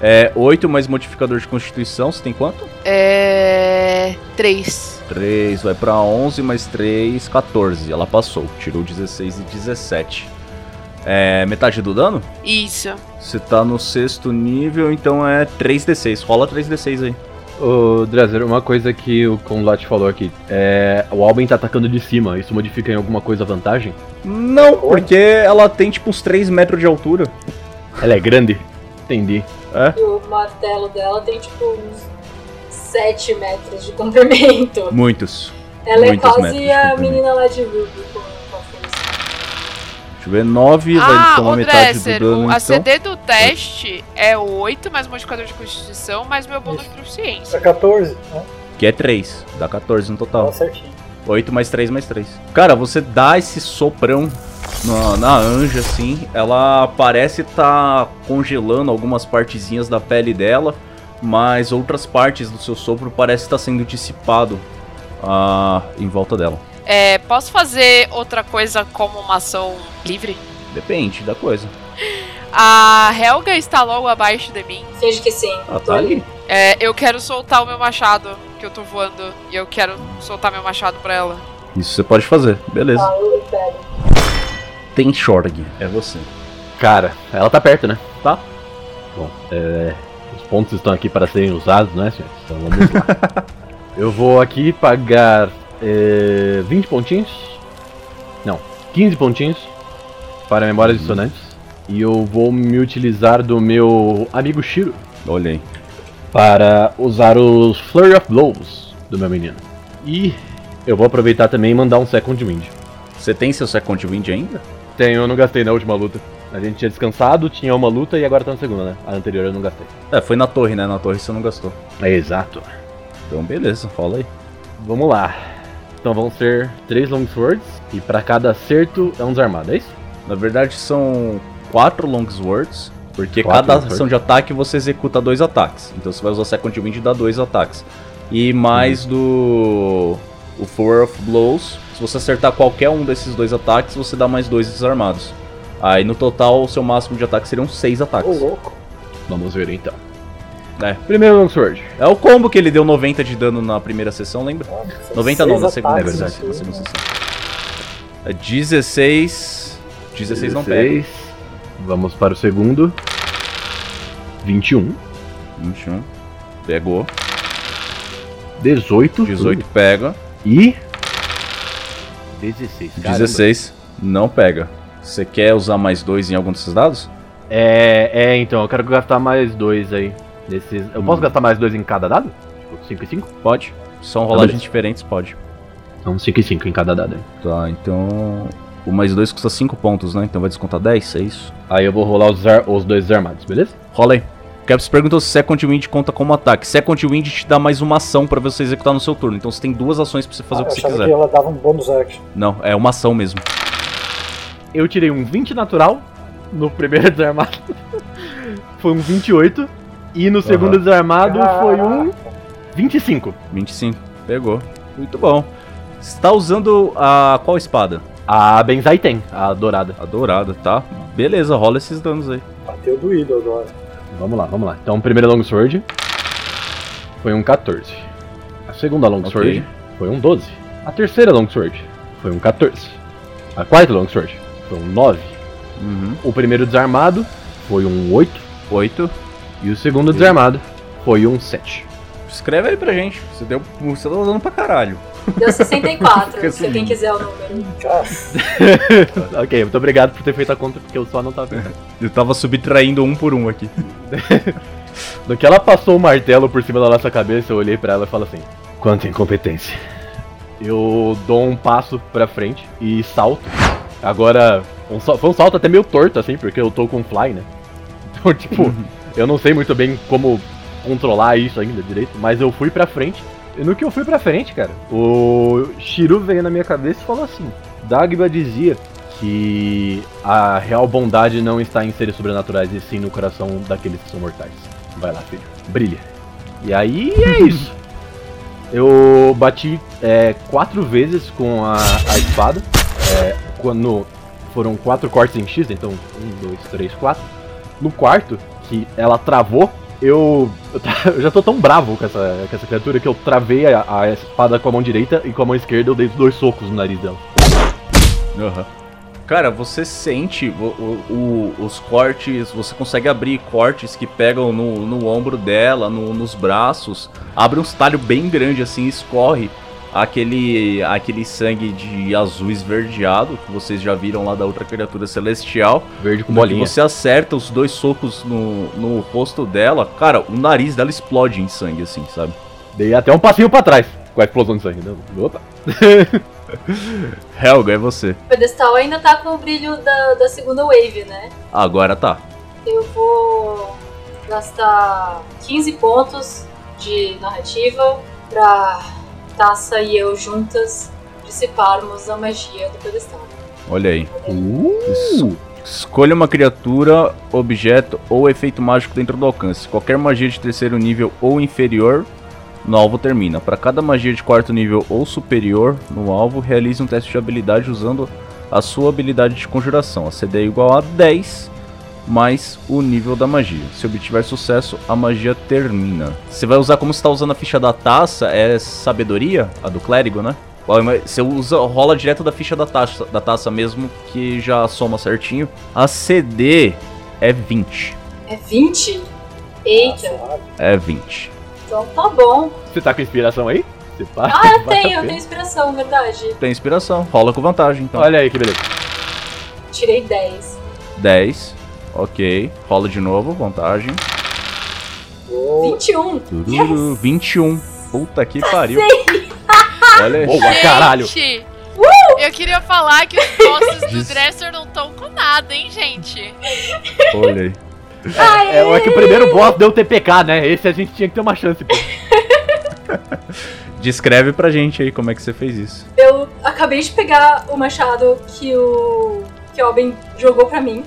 É 8 mais modificador de constituição. Você tem quanto? É. 3. 3 vai pra 11 mais 3, 14. Ela passou. Tirou 16 e 17. É metade do dano? Isso. Você tá no sexto nível, então é 3d6. Rola 3d6 aí. Ô, Drezer, uma coisa que o Conlat falou aqui. É. O Alben tá atacando de cima. Isso modifica em alguma coisa a vantagem? Não, porque ela tem tipo uns 3 metros de altura. Ela é grande? Entendi. E o martelo dela tem tipo uns 7 metros de comprimento. Muitos. Ela é Muitos metros quase a menina lá de Ruby com. Deixa eu ver, 9 vai Ah, tomar o metade do dano. o então. ACD do teste é 8 mais modificador de constituição mais meu bônus de É proficiência. 14, né? Que é 3. Dá 14 no total. Tá certinho. 8 mais 3 mais 3. Cara, você dá esse soprão na, na anja, assim. Ela parece estar congelando algumas partezinhas da pele dela. Mas outras partes do seu sopro parece estar sendo dissipado ah, em volta dela. É, posso fazer outra coisa como uma ação livre? Depende da coisa. A Helga está logo abaixo de mim. Finge que sim. Ela tá ali. É, eu quero soltar o meu machado, que eu tô voando. E eu quero soltar meu machado pra ela. Isso você pode fazer. Beleza. Eu pego. Tem Shorg. É você. Cara, ela tá perto, né? Tá. Bom, é, os pontos estão aqui para serem usados, né, senhores? Então vamos lá. [laughs] Eu vou aqui pagar é, 20 pontinhos. Não, 15 pontinhos para memórias dissonantes. E eu vou me utilizar do meu amigo Shiro Olha aí. Para usar os Flurry of Blows do meu menino. E eu vou aproveitar também e mandar um Second Wind. Você tem seu Second Wind ainda? Tenho, eu não gastei na última luta. A gente tinha descansado, tinha uma luta e agora tá na segunda, né? A anterior eu não gastei. É, foi na torre, né? Na torre você não gastou. É exato. Então beleza, fala aí. Vamos lá. Então vão ser três long swords e pra cada acerto é um desarmado, é isso? Na verdade são quatro Longswords, porque Quatro cada ação de ataque você executa dois ataques. Então você vai usar Second Wind e dá dois ataques. E mais do o Four of Blows, se você acertar qualquer um desses dois ataques, você dá mais dois desarmados. Aí no total, o seu máximo de ataque seriam 6 Ô, ataques. louco. Vamos ver então. É. Primeiro Longsword. É o combo que ele deu 90 de dano na primeira sessão, lembra? Nossa, são 90 não, seis na segunda, é ataques, verdade. Na assim, segunda né? sessão. É 16. 16 não pega. 16. Vamos para o segundo. 21. 21. Pegou. 18. 18 pega. E. 16. Caramba. 16 não pega. Você quer usar mais dois em algum desses dados? É, é, então, eu quero gastar mais dois aí. Nesses... Eu posso Hum. gastar mais dois em cada dado? Tipo, 5 e 5? Pode. São rolagens beleza. diferentes, pode. Então, 5 e 5 em cada dado aí. Tá, então. O mais dois custa 5 pontos, né? Então vai descontar 10, é isso? Aí eu vou rolar os, os dois armados, beleza? Rola aí. Caps perguntou se Second Wind conta como ataque. Second Wind te dá mais uma ação pra você executar no seu turno. Então você tem duas ações pra você fazer Ah, o que você quiser. que ela dava um bônus action. Não, é uma ação mesmo. Eu tirei um 20 natural no primeiro [laughs] desarmado. foi um 28. E no segundo desarmado foi um 25. 25. Pegou. Muito bom. Você tá usando a qual espada? A Benzai tem, a dourada. A dourada, tá? Beleza, rola esses danos aí. Bateu doído agora. Vamos lá, vamos lá. Então, o primeiro Longsword foi um 14. A segunda Longsword Ok. foi um 12. A terceira Longsword foi um 14. A quarta Longsword foi um 9. Uhum. O primeiro desarmado foi um 8. 8. E o segundo desarmado foi um 7. Escreve aí pra gente. Você, deu, você tá usando pra caralho. Deu 64, Fica se assim. quem quiser o número. [laughs] Ok, muito obrigado por ter feito a conta, porque eu só não tava pensando. [laughs] Eu tava subtraindo um por um aqui. [laughs] No que ela passou o martelo por cima da nossa cabeça, eu olhei pra ela e falo assim: Quanta incompetência. Eu dou um passo pra frente e salto. Agora, um sal- foi um salto até meio torto, assim, porque eu tô com fly, né? Então, tipo, eu não sei muito bem como controlar isso ainda direito, mas eu fui pra frente. E no que eu fui pra frente, cara, o Shiru veio na minha cabeça e falou assim: Dagba dizia que a real bondade não está em seres sobrenaturais, e sim no coração daqueles que são mortais. Vai lá, filho. Brilha. E aí é [laughs] isso. Eu bati é, quatro vezes com a, a espada. é, quando foram quatro cortes em X, então um, dois, três, quatro. No quarto, que ela travou, eu, [laughs] eu, já tô tão bravo com essa, com essa criatura que eu travei a, a espada com a mão direita e com a mão esquerda eu dei dois socos no nariz dela. Aham. Cara, você sente o- o- os cortes, você consegue abrir cortes que pegam no, no ombro dela, no- nos braços, abre um talho bem grande assim, escorre aquele, aquele sangue de azul esverdeado que vocês já viram lá da outra criatura celestial. Verde com bolinha. você acerta os dois socos no, no rosto dela, cara, o nariz dela explode em sangue, assim, sabe? Dei até um passinho pra trás com a explosão de sangue. Não, Opa. [laughs] Helga, é você. O pedestal ainda tá com o brilho da, da segunda wave, né? Agora tá. Eu vou gastar 15 pontos de narrativa pra Taça e eu juntas dissiparmos a magia do pedestal. Olha aí. Uh. Es- Escolha uma criatura, objeto ou efeito mágico dentro do alcance. Qualquer magia de terceiro nível ou inferior no alvo termina. Para cada magia de quarto nível ou superior no alvo, realize um teste de habilidade usando a sua habilidade de conjuração. A CD é igual a 10 mais o nível da magia. Se obtiver sucesso, a magia termina. Você vai usar como você está usando a ficha da taça, é sabedoria, a do clérigo, né? Você usa, rola direto da ficha da taça, da taça mesmo, que já soma certinho. A CD é 20. É 20? Eita. É 20. então tá bom. Você tá com inspiração aí? Você pá- Ah, [laughs] eu tenho, eu tenho inspiração, verdade. Tem inspiração. Rola com vantagem, então. Olha aí que beleza. Tirei 10. 10. Ok. Rola de novo, vantagem. Uou. 21. Tururu, 21. Puta que pariu. [laughs] Olha aí. Boa, caralho. Gente, eu queria falar que os bosses do Dresser não estão com nada, hein, gente? Olha aí. [laughs] É, é que o primeiro boss deu TPK, né? Esse a gente tinha que ter uma chance, pô. [laughs] Descreve pra gente aí como é que você fez isso. Eu acabei de pegar o machado que o que o Alben jogou pra mim.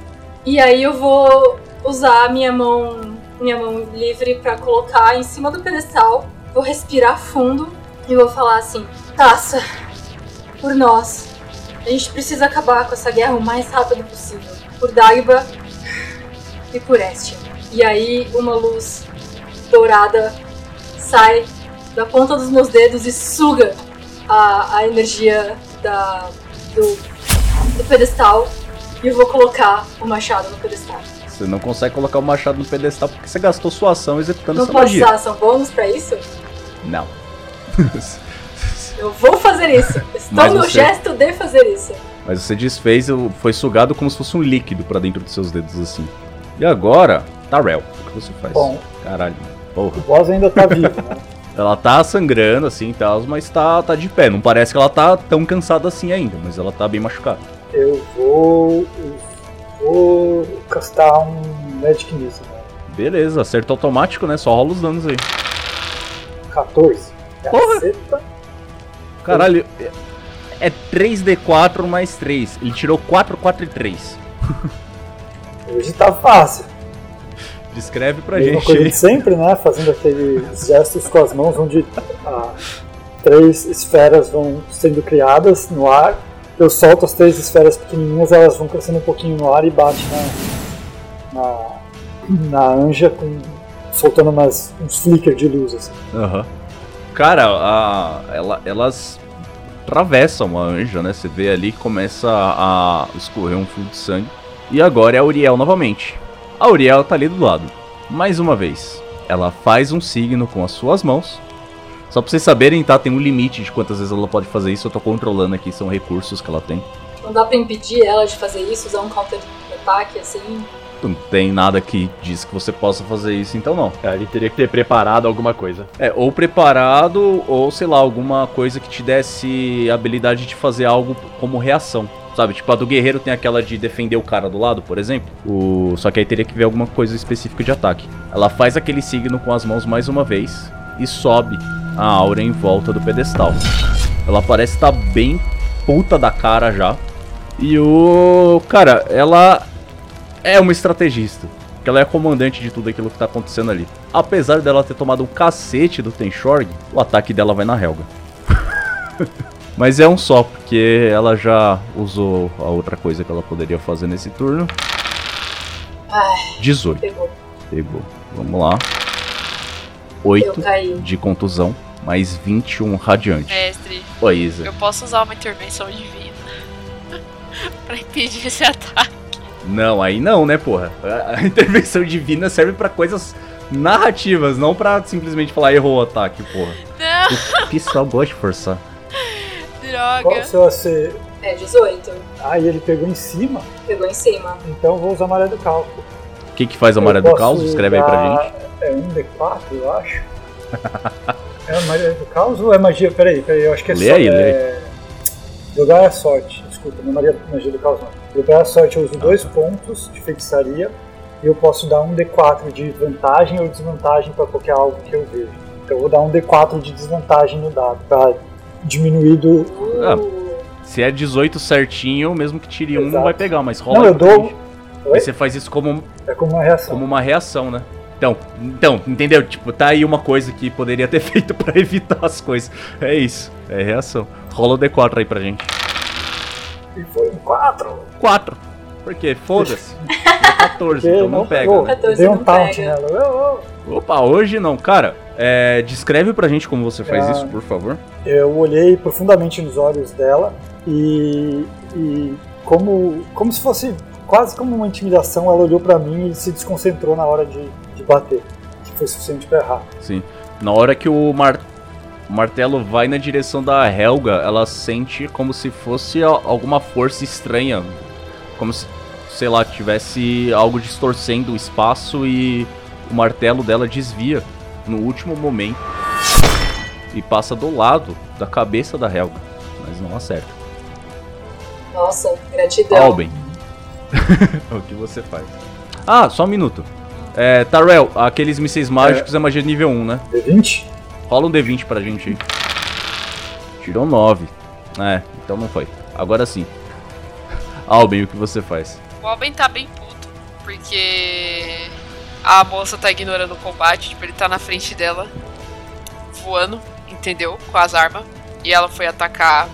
E aí eu vou usar minha mão, minha mão livre pra colocar em cima do pedestal. Vou respirar fundo e vou falar assim: "Taça, por nós, A gente precisa acabar com essa guerra o mais rápido possível. Por Dagba e por Estia. E aí uma luz dourada sai da ponta dos meus dedos e suga a, a energia da, do, do pedestal. E eu vou colocar o machado no pedestal. Você não consegue colocar o machado no pedestal porque você gastou sua ação executando Não essa pode magia. usar ação bônus pra isso? Não. [laughs] [laughs] Eu vou fazer isso. Estou Mas no você- gesto de fazer isso. Mas você desfez, foi sugado como se fosse um líquido pra dentro dos seus dedos assim. E agora, Tarel, o que você faz? Bom. Caralho, porra. O boss ainda tá vivo, né? [laughs] Ela tá sangrando assim e tal, mas tá, tá de pé. Não parece que ela tá tão cansada assim ainda, mas ela tá bem machucada. Eu vou. eu vou castar um Magic Missile. né? Beleza, acerto automático, né? Só rola os danos aí. 14. Porra! Caceta. Caralho, é- é 3d4 mais 3. Ele tirou 4, 4 e 3. [laughs] Hoje tá fácil. Descreve pra Mesma gente. coisa de sempre, né? Fazendo aqueles gestos com as mãos, onde ah, três esferas vão sendo criadas no ar. Eu solto as três esferas pequenininhas, elas vão crescendo um pouquinho no ar e bate na, na, na anja, com, soltando umas, uns flicker de luz. Assim. Aham. Cara, a- ela- elas atravessam a anja, né? Você vê ali que começa a, escorrer um fio de sangue. E agora é a Uriel novamente. A Uriel tá ali do lado. Mais uma vez. Ela faz um signo com as suas mãos. Só pra vocês saberem, tá? Tem um limite de quantas vezes ela pode fazer isso. Eu tô controlando aqui, são recursos que ela tem. Não dá pra impedir ela de fazer isso, usar um counter ataque assim. Não tem nada que diz que você possa fazer isso, então não. É, ele teria que ter preparado alguma coisa. É, ou preparado, ou sei lá, alguma coisa que te desse a habilidade de fazer algo como reação. Sabe, tipo, a do guerreiro tem aquela de defender o cara do lado, por exemplo. O... Só que aí teria que ver alguma coisa específica de ataque. Ela faz aquele signo com as mãos mais uma vez e sobe a aura em volta do pedestal. Ela parece estar bem puta da cara já. E o. Cara, ela é uma estrategista. Porque ela é a comandante de tudo aquilo que tá acontecendo ali. Apesar dela ter tomado um cacete do Tenshorg, o ataque dela vai na Helga. [laughs] Mas é um só, porque ela já usou a outra coisa que ela poderia fazer nesse turno. Ai, 18. pegou. Pegou. Vamos lá. Eu 8 caí. de contusão, mais 21 radiante. Mestre, Oi, Isa. eu posso usar uma intervenção divina [laughs] pra impedir esse ataque. Não, aí não, né, porra? A, intervenção divina serve pra coisas narrativas, não pra simplesmente falar errou o ataque, porra. Não, O pessoal gosta de forçar. Qual o droga. seu AC? É 18. Ah, e ele pegou em cima? Pegou em cima. Então eu vou usar a maré do cálculo. O que, que faz a maré do caos? Escreve aí pra gente. É um D4, eu acho. [laughs] é a maré do caos ou é magia? Peraí, peraí, eu acho que é Lê só. aí, lê é... Jogar a sorte, desculpa, não é magia, magia do caos não. Jogar a sorte eu uso dois pontos de feitiçaria e eu posso dar um D4 de vantagem ou desvantagem para qualquer alvo que eu vejo. Então eu vou dar um D4 de desvantagem no dado, pra diminuir do. Ah, Se é 18 certinho, mesmo que tire um, não Exato. vai pegar, mas rola Não, eu dou. Oi? Aí você faz isso como, É como uma reação. como uma reação, né? Então, então, entendeu? Tipo, tá aí uma coisa que poderia ter [laughs] feito pra evitar as coisas. É isso, é reação. Rola o D4 aí pra gente. E foi um 4. 4. Por quê? Foda-se. [laughs] É 14, então não pega. pegou. né? 14 Dei um não taunt pega. nela. Opa, hoje não. Cara, é, descreve pra gente como você faz Ah. isso, por favor. Eu olhei profundamente nos olhos dela e, e como, como se fosse quase como uma intimidação, ela olhou pra mim e se desconcentrou na hora de, de bater, que foi suficiente pra errar. Sim. Na hora que o, mar- martelo vai na direção da Helga, ela sente como se fosse alguma força estranha. Como se, sei lá, tivesse algo distorcendo o espaço e o martelo dela desvia no último momento e passa do lado da cabeça da Helga, mas não acerta. Nossa, gratidão. Alben. [laughs] o que você faz? Ah, só um minuto. É, Tarel, aqueles mísseis mágicos é. magia de nível 1, né? D20? Rola um D20 pra gente aí. Tirou 9. É, então não foi. Agora sim. [laughs] Alben, o que você faz? O Alben tá bem puto, porque a moça tá ignorando o combate, tipo, ele tá na frente dela, voando, entendeu? Com as armas. E ela foi atacar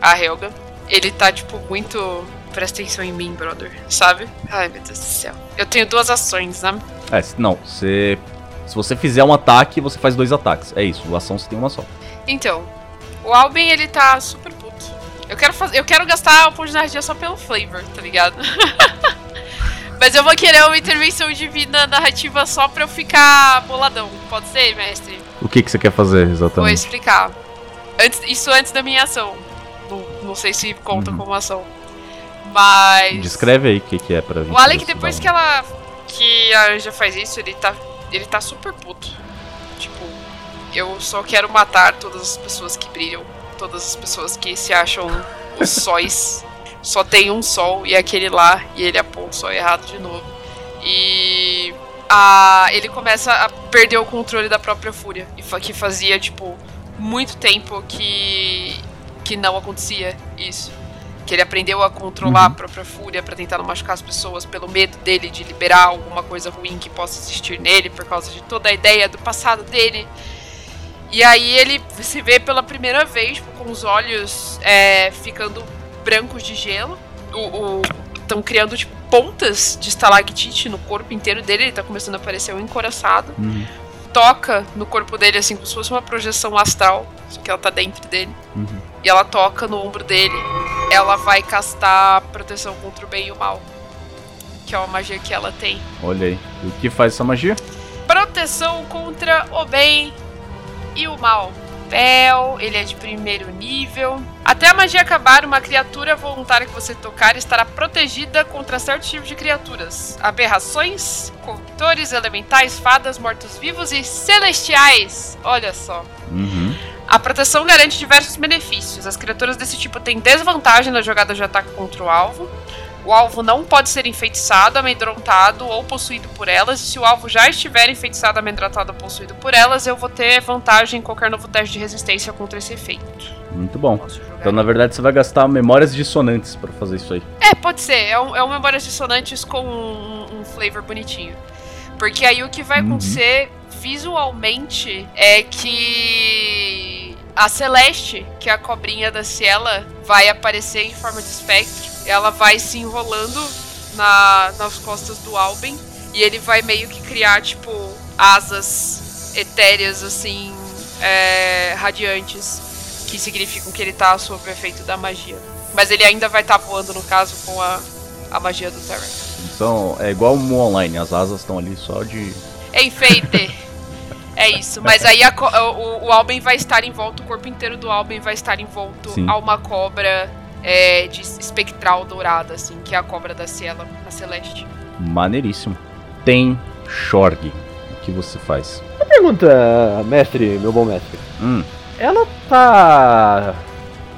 a Helga. ele tá, tipo, muito. Presta atenção em mim, brother. Sabe? Ai, meu Deus do céu. Eu tenho duas ações, né? É, não, você. Se você fizer um ataque, você faz dois ataques. É isso, a ação você tem uma só. Então, o Alben, ele tá super puto. Eu quero fazer. Eu quero gastar o ponto de energia só pelo flavor, tá ligado? [laughs] Mas eu vou querer uma intervenção divina narrativa só pra eu ficar boladão. Pode ser, mestre? O que, que você quer fazer Vou exatamente? explicar. Antes, isso antes da minha ação. Não, não sei se conta Uhum. como ação. Mas. Descreve aí o que, que é pra gente. O Alec, depois que ela. que a Anja faz isso, ele tá. ele tá super puto. Tipo, eu só quero matar todas as pessoas que brilham. Todas as pessoas que se acham os [laughs] sóis. Só tem um sol e é aquele lá, e ele aponta o sol errado de novo. E. A, ele começa a perder o controle da própria fúria. E que fazia, tipo, muito tempo que. que não acontecia isso. Que ele aprendeu a controlar Uhum. a própria fúria pra tentar não machucar as pessoas, pelo medo dele de liberar alguma coisa ruim que possa existir nele, por causa de toda a ideia do passado dele. E aí ele se vê pela primeira vez tipo, com os olhos é, ficando brancos de gelo. Estão criando tipo, pontas de estalactite no corpo inteiro dele, ele tá começando a parecer um encoraçado Uhum, toca no corpo dele, assim, como se fosse uma projeção astral, só que ela tá dentro dele. uhum. E ela toca no ombro dele. Ela vai castar proteção contra o bem e o mal. Que é uma magia que ela tem. Olha aí. E o que faz essa magia? Proteção contra o bem e o mal. Spell, ele é de primeiro nível. Até a magia acabar, uma criatura voluntária que você tocar estará protegida contra certos tipos de criaturas: aberrações, corruptores, elementais, fadas, mortos-vivos e celestiais. Olha só. Uhum. A proteção garante diversos benefícios. As criaturas desse tipo têm desvantagem na jogada de ataque contra o alvo. O alvo não pode ser enfeitiçado, amedrontado ou possuído por elas. E se o alvo já estiver enfeitiçado, amedrontado ou possuído por elas, eu vou ter vantagem em qualquer novo teste de resistência contra esse efeito. Muito bom. Então, na verdade, você vai gastar memórias dissonantes pra fazer isso aí. É, pode ser. É um, é um Memórias Dissonantes com um, um flavor bonitinho. Porque aí o que vai Uhum. Visualmente é que a Celeste, que é a cobrinha da Ciela, vai aparecer em forma de espectro. Ela vai se enrolando na, nas costas do Alben. E ele vai meio que criar, tipo, asas etéreas, assim, é, radiantes. Que significam que ele tá sob o efeito da magia. Mas ele ainda vai estar voando, no caso, com a, a magia do Terra. Então, é igual o Mu Online, as asas estão ali só de. Enfeite! [laughs] é isso. Mas aí a o, o Alben vai estar em volta, o corpo inteiro do Alben vai estar envolto Sim. a uma cobra é, de espectral dourada, assim, que é a cobra da Ciela, a Celeste. Maneiríssimo. Tem Shorg. O que você faz? Uma pergunta, mestre, meu bom mestre. Hum, Ela tá.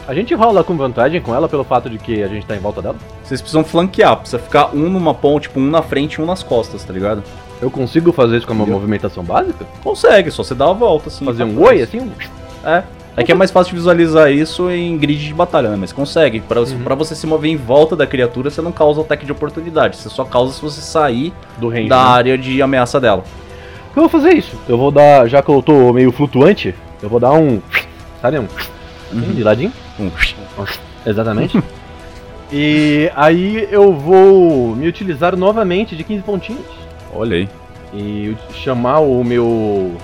A gente rola com vantagem com ela pelo fato de que a gente tá em volta dela? vocês precisam flanquear, precisa ficar um numa ponte, tipo, um na frente e um nas costas, tá ligado? Eu consigo fazer isso com uma Entendeu? movimentação básica? Consegue, só você dá a volta assim. Fazer um oi assim? É. É que é mais fácil de visualizar isso em grid de batalha, né? Mas consegue. Pra, Uhum. pra você se mover em volta da criatura, você não causa ataque de oportunidade. Você só causa se você sair Do range. da né? área de ameaça dela. Eu vou fazer isso. Eu vou dar, já que eu tô meio flutuante, eu vou dar um. Sabe? Um. Uhum. De ladinho. Um- Exatamente. [laughs] e aí eu vou me utilizar novamente de 15 pontinhos. Olha aí. E chamar o meu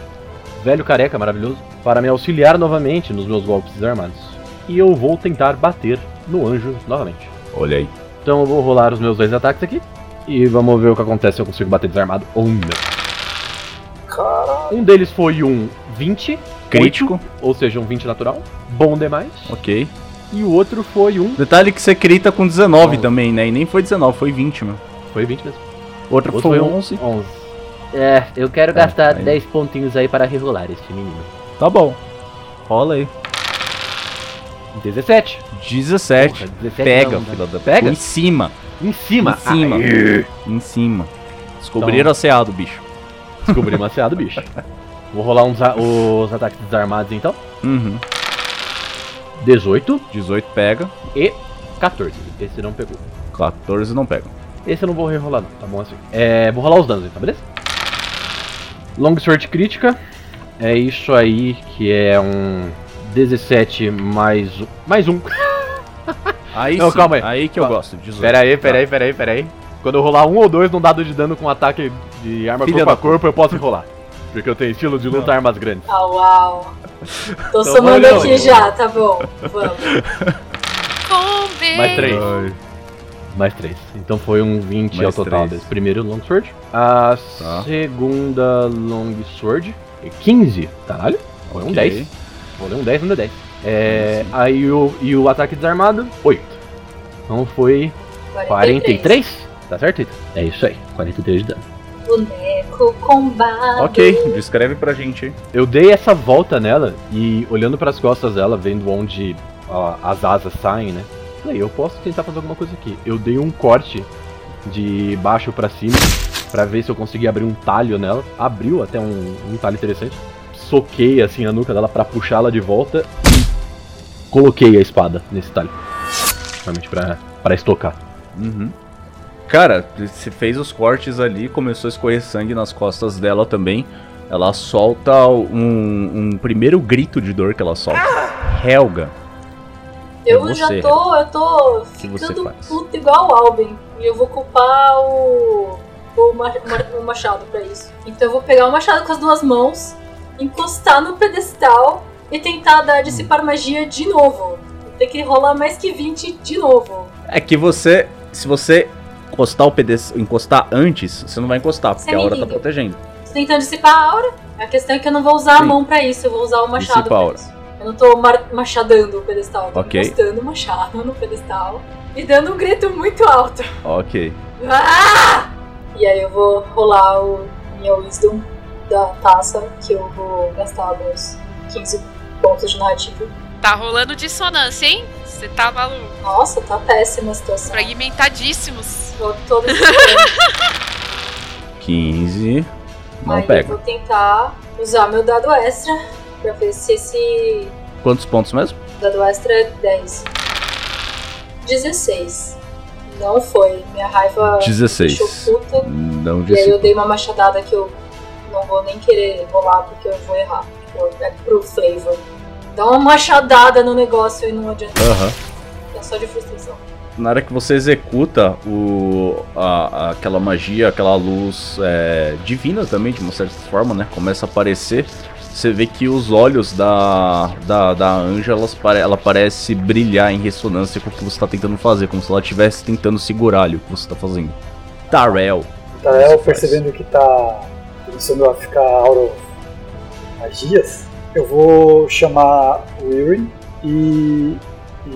velho careca maravilhoso para me auxiliar novamente nos meus golpes desarmados. E eu vou tentar bater no anjo novamente. Olha aí. Então eu vou rolar os meus dois ataques aqui. E vamos ver o que acontece se eu consigo bater desarmado ou não. Caralho. Um deles foi um 20, Crítico. ou seja, um 20 natural. Bom demais. Ok. E o outro foi um. Detalhe que você crita com 19 Onze. também, né? E nem foi 19, foi 20, meu. Foi 20 mesmo. Outra O outro foi um 11. 11. É, eu quero gastar aí. 10 pontinhos aí para rerolar este menino. Tá bom. Rola aí. 17. 17. Porra, 17 Pega, não, filha da Pega? Em cima. Em cima. Em cima. Aê. Em cima. Descobriram a CA do bicho. Descobri maciado, bicho. Vou rolar uns a- os ataques desarmados então. Uhum. 18 18 pega. e 14. Esse não pegou. 14 não pega. Esse eu não vou rerolar não, tá bom assim. É, vou rolar os danos então, beleza? Longsword crítica. É isso aí que é um 17 mais um. Mais um. [laughs] Aí Não, sim, calma aí. Aí que eu Calma. gosto. 18. Pera aí, pera aí, pera aí, pera aí. Quando eu rolar um ou dois num dado de dano com ataque de arma Filha corpo a da corpo, eu posso rolar. Porque eu tenho estilo de luta armas grandes. Ah, uau. Tô Então somando aqui já, tá bom. Vamos. Mais três. Ai, Mais três. Então foi um 20 ao Mais total três. desse primeiro Longsword. A Tá. segunda Longsword é 15. Caralho, foi um ok. 10. Rolei um 10 no 10. É, aí o, e o ataque desarmado, 8. Então foi 43. Tá certo, Ita? É isso aí, 43 de dano. Boneco combado. Ok, descreve pra gente aí. Eu dei essa volta nela e olhando pras costas dela, vendo onde ó, as asas saem, né? Falei, eu posso tentar fazer alguma coisa aqui. Eu dei um corte de baixo pra cima pra ver se eu conseguia abrir um talho nela. Abriu até um, um talho interessante. Soquei assim a nuca dela pra puxá-la de volta e coloquei a espada nesse talho. Realmente pra, pra estocar. Uhum. Cara, você fez os cortes ali, começou a escorrer sangue nas costas dela também. Ela solta um, um primeiro grito de dor que ela solta. Helga. Eu É já você, tô, eu tô ficando puto igual o Alben. E eu vou culpar o, o, ma- o machado pra isso. Então eu vou pegar o machado com as duas mãos, encostar no pedestal e tentar dar dissipar magia de novo. Tem que rolar mais que 20 de novo. É que você, se você encostar o pedestal, encostar antes, você não vai encostar, porque a me aura tá protegendo. Tô tentando dissipar a aura. A questão é que eu não vou usar Sim. a mão pra isso, eu vou usar o machado Dissipa a aura. isso. Eu não tô mar- machadando o pedestal, eu tô Ok. encostando o machado no pedestal e dando um grito muito alto. Ok. Ah! E aí eu vou rolar o minha wisdom da taça, que eu vou gastar meus 15 pontos de narrativa. Tá rolando dissonância, hein? Você tá maluco. Nossa, tá péssima a situação. Fragmentadíssimos. Tô todo [laughs] esse 15. Não Aí eu pega. vou tentar usar meu dado extra pra ver se esse Quantos pontos mesmo? dado extra é 10. 16. Não foi. Minha raiva 16. deixou puta. Não E aí eu dei uma machadada que eu não vou nem querer rolar porque eu vou errar. É pro flavor. Dá uma machadada no negócio e não adianta. Aham. É só de frustração. Na hora que você executa o, a- aquela magia, aquela luz é, divina também, de uma certa forma, né? Começa a aparecer. Você vê que os olhos da, da, da anja, elas ela parece brilhar em ressonância com o que você está tentando fazer, como se ela estivesse tentando segurar ali o que você está fazendo. Tarel. Tá, percebendo que tá começando a ficar out of magias, eu vou chamar o Irin e, e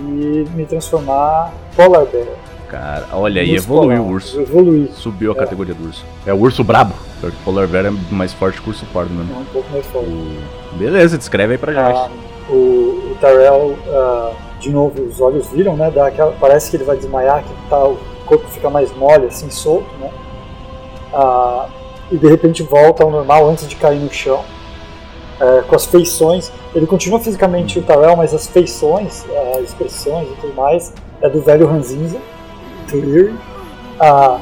me transformar Polar Bear. Cara, olha aí, evoluiu polar. o urso. Eu evoluí, Subiu a É. categoria do urso. É o urso brabo. Pior que o Polar Bear é mais forte que o urso pardo mesmo. um pouco mais forte. Beleza, descreve aí pra gente. Ah, o, o Tyrell, ah, de novo, os olhos viram, né? Dá aquela, parece que ele vai desmaiar, que tá, o corpo fica mais mole, assim, solto, né? Ah, e de repente volta ao normal antes de cair no chão. É, com as feições, ele continua fisicamente o Tyrell, mas as feições, as expressões e tudo mais, é do velho Ranzinza, Ah,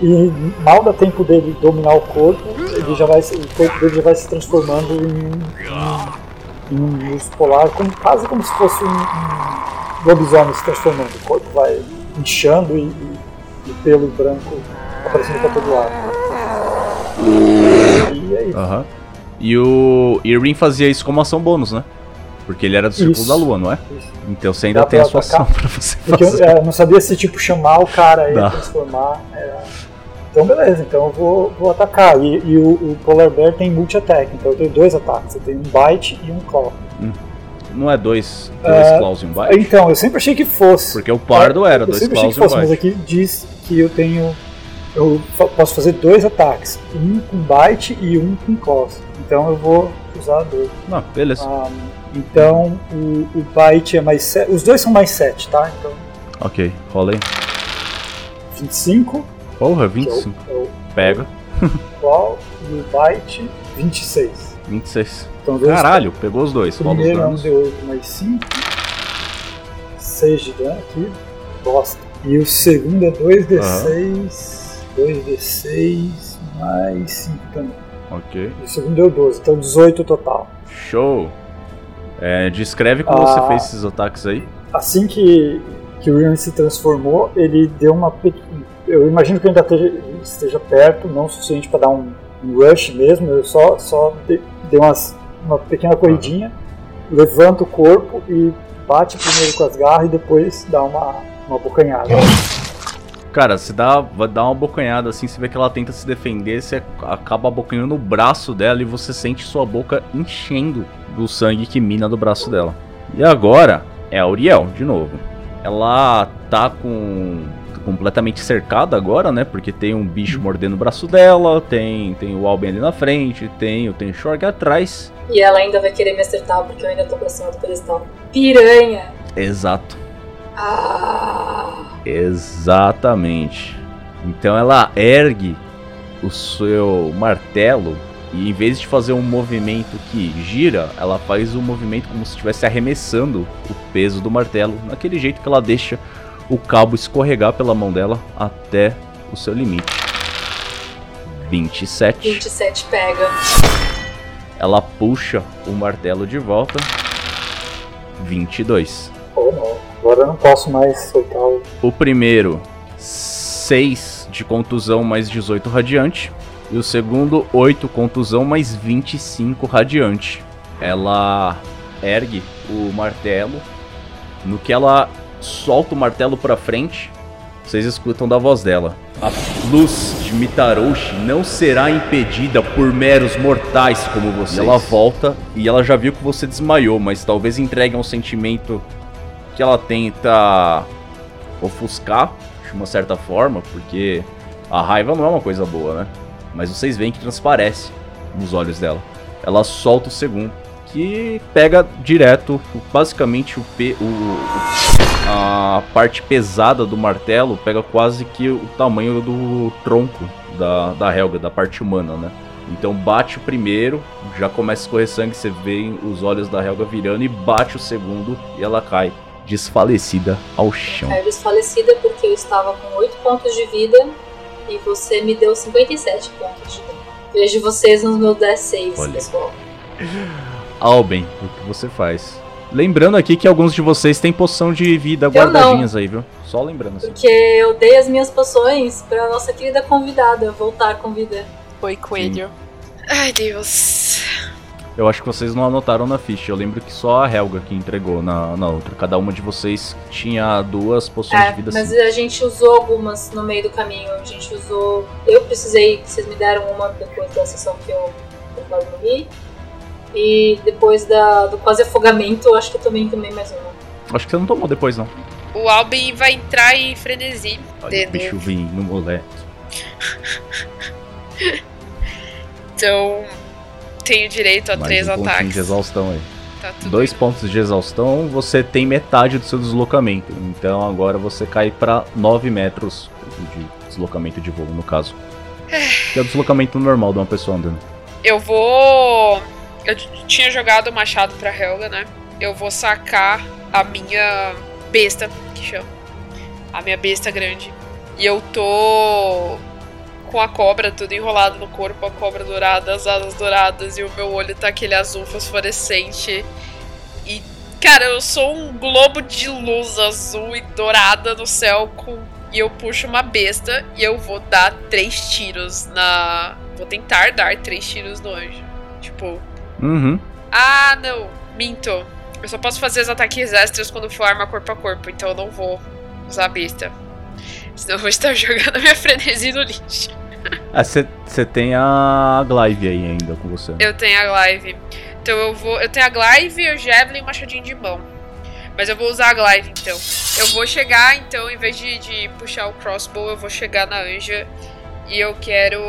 e mal dá tempo dele dominar o corpo, ele já vai, o corpo dele já vai se transformando em, em um urso polar, como, quase como se fosse um, um lobisomem se transformando. O corpo vai inchando e, e, e pelo branco aparecendo para todo lado. E é isso. Aham. E o Irwin fazia isso como ação bônus, né? Porque ele era do Círculo Isso. da Lua, não é? Isso. Então você ainda Dá tem a sua ação [laughs] pra você Porque eu, fazer. é, eu não sabia se tipo chamar o cara e transformar. é. Então beleza, então eu vou, vou atacar. E, e o, o Polar Bear tem multi-attack, então eu tenho dois ataques. Eu tenho um bite e um claw. Não é dois, dois É, claws e um bite? Então, eu sempre achei que fosse. Porque o pardo era eu dois claws e um fosse, mas bite. aqui diz que eu tenho. Eu posso fazer dois ataques, um com bite e um com claws. Então eu vou usar dois. Não, beleza. Ah, então o, o bite é mais 7. Os dois são mais 7, tá? Então Ok, rola aí. 25, Porra, que é 25. o, é o Pega. [laughs] claw, e o bite 26. 26. Então dois Caralho, pegou os dois. O Rola os primeiro é um danos. D8 mais 5. 6 de dano aqui. Bosta. E o segundo é 2D6. 2D6 mais 5 também. Ok. E o segundo deu 12, então 18 total. Show. É, descreve como você Ah. fez esses ataques aí. Assim que que o Ian se transformou, ele deu uma pequena. Eu imagino que eu ainda esteja, esteja perto, não o suficiente para dar um, um rush mesmo. Eu só, só dei, dei umas, uma pequena corridinha, levanta o corpo e bate primeiro com as garras e depois dá uma, uma bocanhada. Cara, você dá, vai dar uma bocanhada assim, você vê que ela tenta se defender, você acaba abocanhando o braço dela e você sente sua boca enchendo do sangue que mina do braço dela. E agora é a Uriel, de novo. Ela tá com completamente cercada agora, né? Porque tem um bicho mordendo o braço dela, tem tem o Alben ali na frente, tem o Tenshorg atrás. E ela ainda vai querer me acertar porque eu ainda tô pra cima do pedestal. Piranha! Exato. Exatamente. Então ela ergue o seu martelo e em vez de fazer um movimento que gira, ela faz um movimento como se estivesse arremessando o peso do martelo, naquele jeito que ela deixa o cabo escorregar pela mão dela até o seu limite. 27. 27 pega. Ela puxa o martelo de volta. 22. Ou não. Agora eu não posso mais soltar o. O primeiro, 6 de contusão mais 18 radiante. E o segundo, 8 contusão mais 25 radiante. Ela ergue o martelo. No que ela solta o martelo pra frente, vocês escutam da voz dela. A luz de Mitaroushi não será impedida por meros mortais como vocês. E ela volta e ela já viu que você desmaiou, mas talvez entregue um sentimento que ela tenta ofuscar de uma certa forma, porque a raiva não é uma coisa boa, né? Mas vocês veem que transparece nos olhos dela. Ela solta o segundo, que pega direto, basicamente o, pe o a parte pesada do martelo pega quase que o tamanho do tronco da, da Helga, da parte humana, né? Então bate o primeiro, já começa a escorrer sangue, você vê os olhos da Helga virando e bate o segundo e ela cai desfalecida ao chão. Caiu desfalecida porque eu estava com 8 pontos de vida e você me deu 57 pontos de vida. Vejo vocês nos meus 10 saves, Olha. pessoal. Alben, o que você faz? Lembrando aqui que alguns de vocês têm poção de vida guardadinhas aí, viu? Só lembrando assim. Porque eu dei as minhas poções pra nossa querida convidada voltar com vida. Oi, coelho. Ai, Deus. Eu acho que vocês não anotaram na ficha. Eu lembro que só a Helga que entregou na, na outra. Cada uma de vocês tinha duas poções É, de vida mas sim. a gente usou algumas no meio do caminho. A gente usou. Eu precisei, vocês me deram uma depois da sessão que eu, quase morri. E depois da, do quase afogamento, eu acho que eu também tomei mais uma. Acho que você não tomou depois, não. O Albin vai entrar em frenesi. Olha o bicho vindo, moleque. [laughs] Então, tenho direito a Mais três um ataques. de exaustão aí. Tá Dois bem. pontos de exaustão, você tem metade do seu deslocamento. Então agora você cai pra 9 metros de deslocamento de voo, no caso. Que é o deslocamento normal de uma pessoa andando. Eu vou. Eu tinha jogado o machado pra Helga, né? Eu vou sacar a minha besta, que chama. A minha besta grande. E eu tô com a cobra tudo enrolado no corpo, a cobra dourada, as asas douradas e o meu olho tá aquele azul fosforescente. E, cara, eu sou um globo de luz azul e dourada no céu com. E eu puxo uma besta e eu vou dar três tiros na. Vou tentar dar três tiros no anjo. Tipo. Uhum. Ah, não. Minto. Eu só posso fazer os ataques extras quando for arma corpo a corpo, então eu não vou usar a besta. Senão eu vou estar [laughs] jogando a minha frenesi no lixo. Ah, você tem a Glaive aí ainda com você. Eu tenho a Glaive. Então eu vou. Eu tenho a Glaive, o Javelin e o machadinho de mão. Mas eu vou usar a Glaive então. Eu vou chegar, então, em vez de, de puxar o crossbow, eu vou chegar na Anja. E eu quero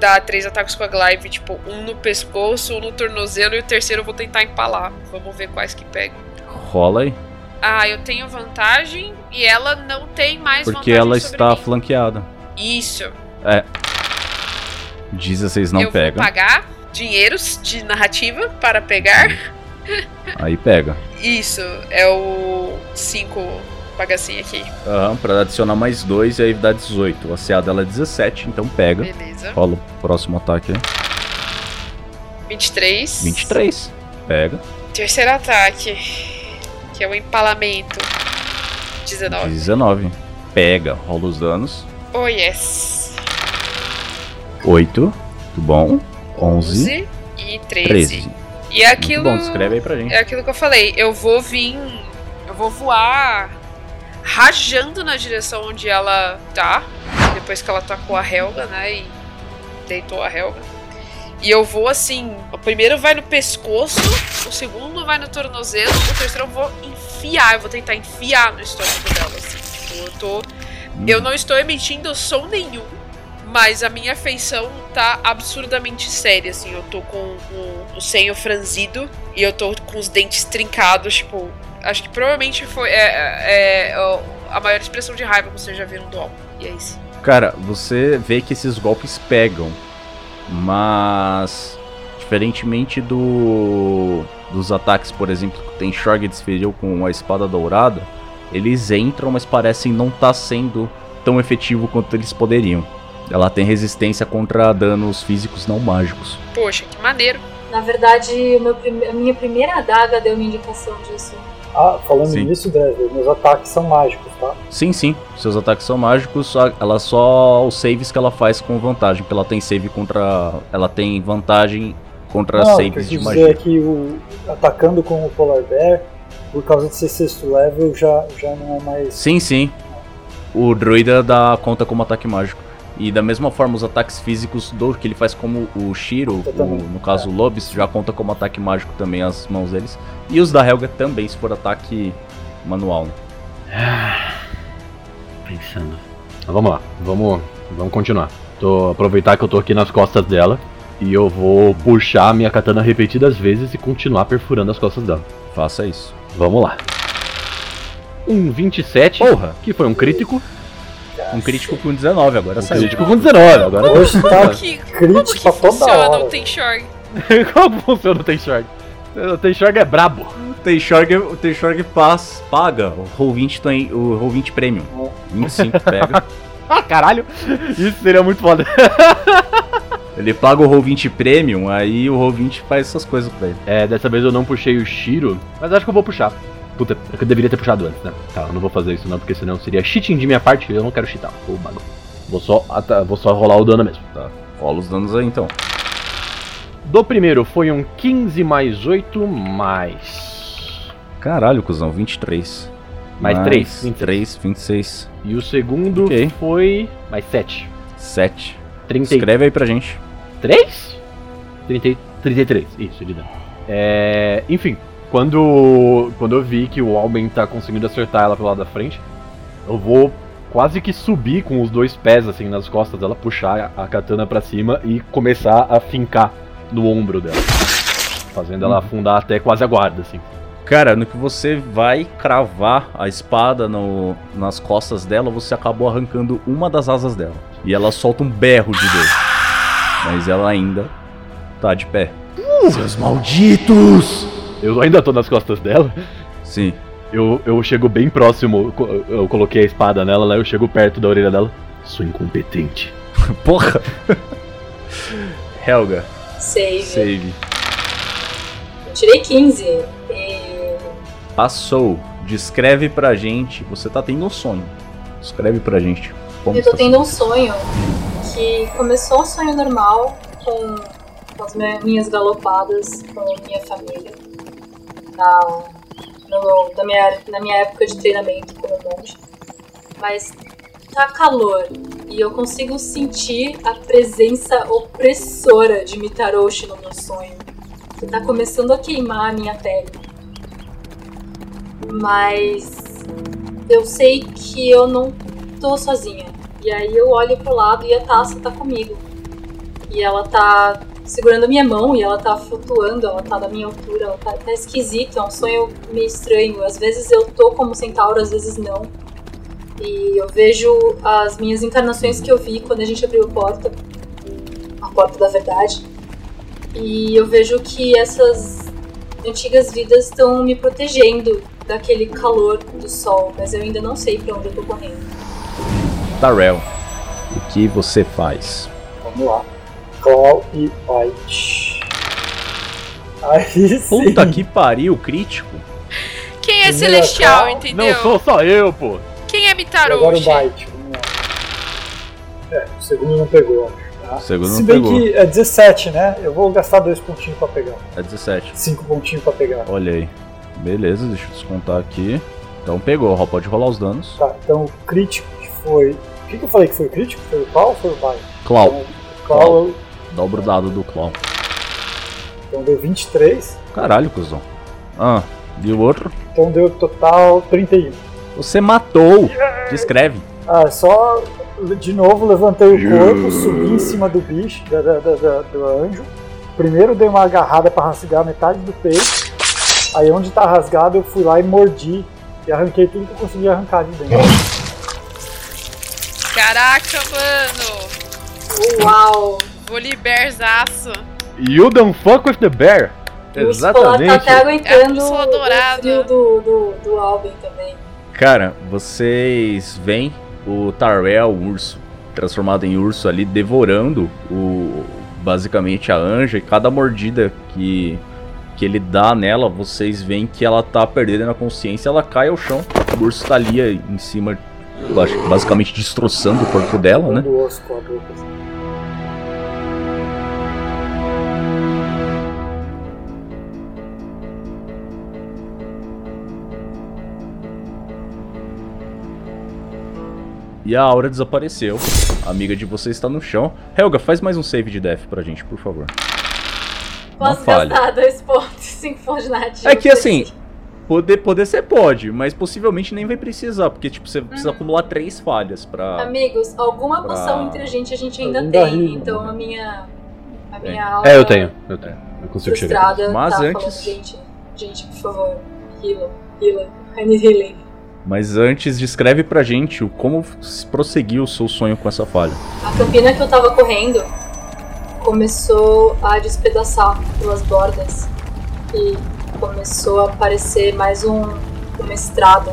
dar três ataques com a Glaive, tipo, um no pescoço, um no tornozelo e o terceiro eu vou tentar empalar. Vamos ver quais que pegam. Rola aí. Ah, eu tenho vantagem e ela não tem mais Porque ela está mim. flanqueada. Isso. 16 não eu pega. vou pagar dinheiros de narrativa para pegar. Aí pega. Isso, é o 5 bagacinho aqui. Aham, pra adicionar mais 2 e aí dá 18. O ACA dela é 17, então pega. Beleza. Rola o próximo ataque aí. 23. 23. Pega. Terceiro ataque, que é o empalamento. 19. 19. Pega, rola os danos. Oh, yes. 8. Muito bom. 11. e 13. 13. E é aquilo. Muito bom, descreve aí pra gente. É aquilo que eu falei. Eu vou vir. Eu vou voar rajando na direção onde ela tá. Depois que ela tacou a Helga, né? E deitou a Helga. E eu vou assim. O primeiro vai no pescoço, o segundo vai no tornozelo, o terceiro eu vou enfiar. Eu vou tentar enfiar no estômago dela. Assim. Tipo, eu tô. Eu não estou emitindo som nenhum. Mas a minha feição tá absurdamente séria, assim. Eu tô com o, o senho franzido e eu tô com os dentes trincados, tipo. Acho que provavelmente foi é, é, é, a maior expressão de raiva que vocês já viram do álbum. E é isso. Cara, você vê que esses golpes pegam, mas diferentemente do dos ataques, por exemplo, que o Tenshorg desferiu com a espada dourada, eles entram, mas parecem não estar sendo tão efetivo quanto eles poderiam. Ela tem resistência contra danos físicos não mágicos. Poxa, que maneiro. Na verdade, o meu prime- a minha primeira adaga deu uma indicação disso. Ah, falando Sim. nisso, Dev, meus ataques são mágicos, tá? Sim, sim, seus ataques são mágicos, só, ela só os saves que ela faz com vantagem, porque ela tem save contra, ela tem vantagem contra Não, saves de dizer é magia. que o, atacando com o Polar Bear, por causa de ser sexto level, já, já não é mais. Sim, sim. O druida dá conta como ataque mágico. E da mesma forma, os ataques físicos do que ele faz como o Shiro, o- no caso o Lobis, já conta como ataque mágico também as mãos deles. E os da Helga também, se for ataque manual. né? Pensando. Mas vamos lá, vamos, vamos continuar. Tô aproveitar que eu tô aqui nas costas dela e eu vou puxar a minha katana repetidas vezes e continuar perfurando as costas dela. Faça isso. Vamos lá. Um 27, Porra! que foi um crítico. Um crítico com 19, agora Um saiu. crítico com 19, agora Hoje tá Que, como crítico que pra toda funciona hora. o Tenshorg? [laughs] Como funciona o Tenshorg? O Tenshorg é brabo. O Tenshorg, o Tenshorg paga o Roll20, tem- o Roll20 Premium. 25 pega. Ah, caralho. Isso seria muito foda. [laughs] Ele paga o Roll20 Premium, aí o Roll20 faz essas coisas pra ele. É, dessa vez eu não puxei o Shiro, mas acho que eu vou puxar. Puta, é eu deveria ter puxado antes, né? Tá, eu não vou fazer isso não, porque senão seria cheating de minha parte e eu não quero cheatar. Ô, bagulho. Vou só, vou só rolar o dano mesmo. Tá. Rola os danos aí então. Do primeiro foi um 15 mais 8 mais. Caralho, cuzão, 23. Mais 3, 23, 26. E o segundo Ok. foi mais 7. 7. 33? Escreve aí pra gente. 30, 33, isso, de dano. É, enfim, quando, quando eu vi que o Alben tá conseguindo acertar ela pelo lado da frente, eu vou quase que subir com os dois pés assim nas costas dela, puxar a katana pra cima e começar a fincar no ombro dela. Fazendo ela afundar até quase a guarda, assim. Cara, no que você vai cravar a espada no- nas costas dela, você acabou arrancando uma das asas dela. E ela solta um berro de dor. Mas ela ainda tá de pé. Seus malditos! Eu ainda tô nas costas dela. Sim. Eu, eu chego bem próximo, eu coloquei a espada nela, né? Eu chego perto da orelha dela. Sou incompetente. [laughs] Porra! Helga, Save. save. Eu tirei 15. E Passou. Descreve pra gente. Você tá tendo um sonho. Descreve pra gente. Como eu tô está tendo um sonho que começou um sonho normal com, com as minhas galopadas com a minha família na, no- na, minha, na minha época de treinamento como monge. Mas tá calor e eu consigo sentir a presença opressora de Mitaroshi no meu sonho. Que tá começando a queimar a minha pele. Mas eu sei que eu não tô sozinha. E aí eu olho pro lado e a taça tá comigo. E ela tá segurando a minha mão e ela tá flutuando, ela tá da minha altura, ela tá, tá esquisito, é um sonho meio estranho. Às vezes eu tô como centauro, às vezes não. E eu vejo as minhas encarnações que eu vi quando a gente abriu a porta a porta da verdade. E eu vejo que essas antigas vidas estão me protegendo daquele calor do sol, mas eu ainda não sei pra onde eu tô correndo. Darrell, o que você faz? Vamos lá. Claw e Bite. Aí sim. Puta que pariu, crítico. Quem é celestial, Cal. entendeu? Não sou só eu, pô. Quem é E agora o lá. É, o segundo não pegou, acho. Tá? O segundo Se não bem pegou. que é 17, né? Eu vou gastar dois pontinhos pra pegar. É 17. Cinco pontinhos pra pegar. Olha aí. Beleza, deixa eu descontar aqui. Então pegou, Ó, pode rolar os danos. Tá, então o crítico que foi. O que, que eu falei que foi o crítico? Foi o qual ou foi o Byte? Clau, Então, o Clau, dobra o dado do Clau. então deu 23. Caralho, cuzão. Ah, e o outro? Então deu total 31. Você matou! Descreve. Ah, só de novo levantei o corpo, subi em cima do bicho, da, da- da- da- do anjo. Primeiro dei uma agarrada pra rasgar metade do peito. Aí onde tá rasgado eu fui lá e mordi. E arranquei tudo que eu consegui arrancar de dentro. Caraca, mano. Uau! Vou liberzaço. You don't fuck with the bear. O Spolar tá até É aguentando bússola o dourada. frio do, do, do Alben também. Cara, vocês veem o Tarrell, o urso, transformado em urso ali, devorando o basicamente a anja. E cada mordida que, que ele dá nela, vocês veem que ela tá perdendo a consciência. Ela cai ao chão. O urso tá ali em cima, bas- basicamente destroçando o corpo dela, né? E a aura desapareceu. A amiga de vocês está no chão. Helga, faz mais um save de death pra gente, por favor. Posso falha. gastar dois pontos, cinco pontos de narrativa. É que assim, poder, poder você pode, mas possivelmente nem vai precisar, porque tipo, você precisa Uhum. acumular três falhas pra. Amigos, alguma Pra- poção entre a gente a gente ainda Ainda tem. então né? a minha. A minha alma É, eu tenho. Eu tenho. Eu consigo chegar. Mas tá antes- falando, gente, gente, por favor, heal, heal, I need healing. Mas antes, descreve pra gente como prosseguiu o seu sonho com essa falha. A campina que eu tava correndo começou a despedaçar pelas bordas e começou a aparecer mais um, uma estrada.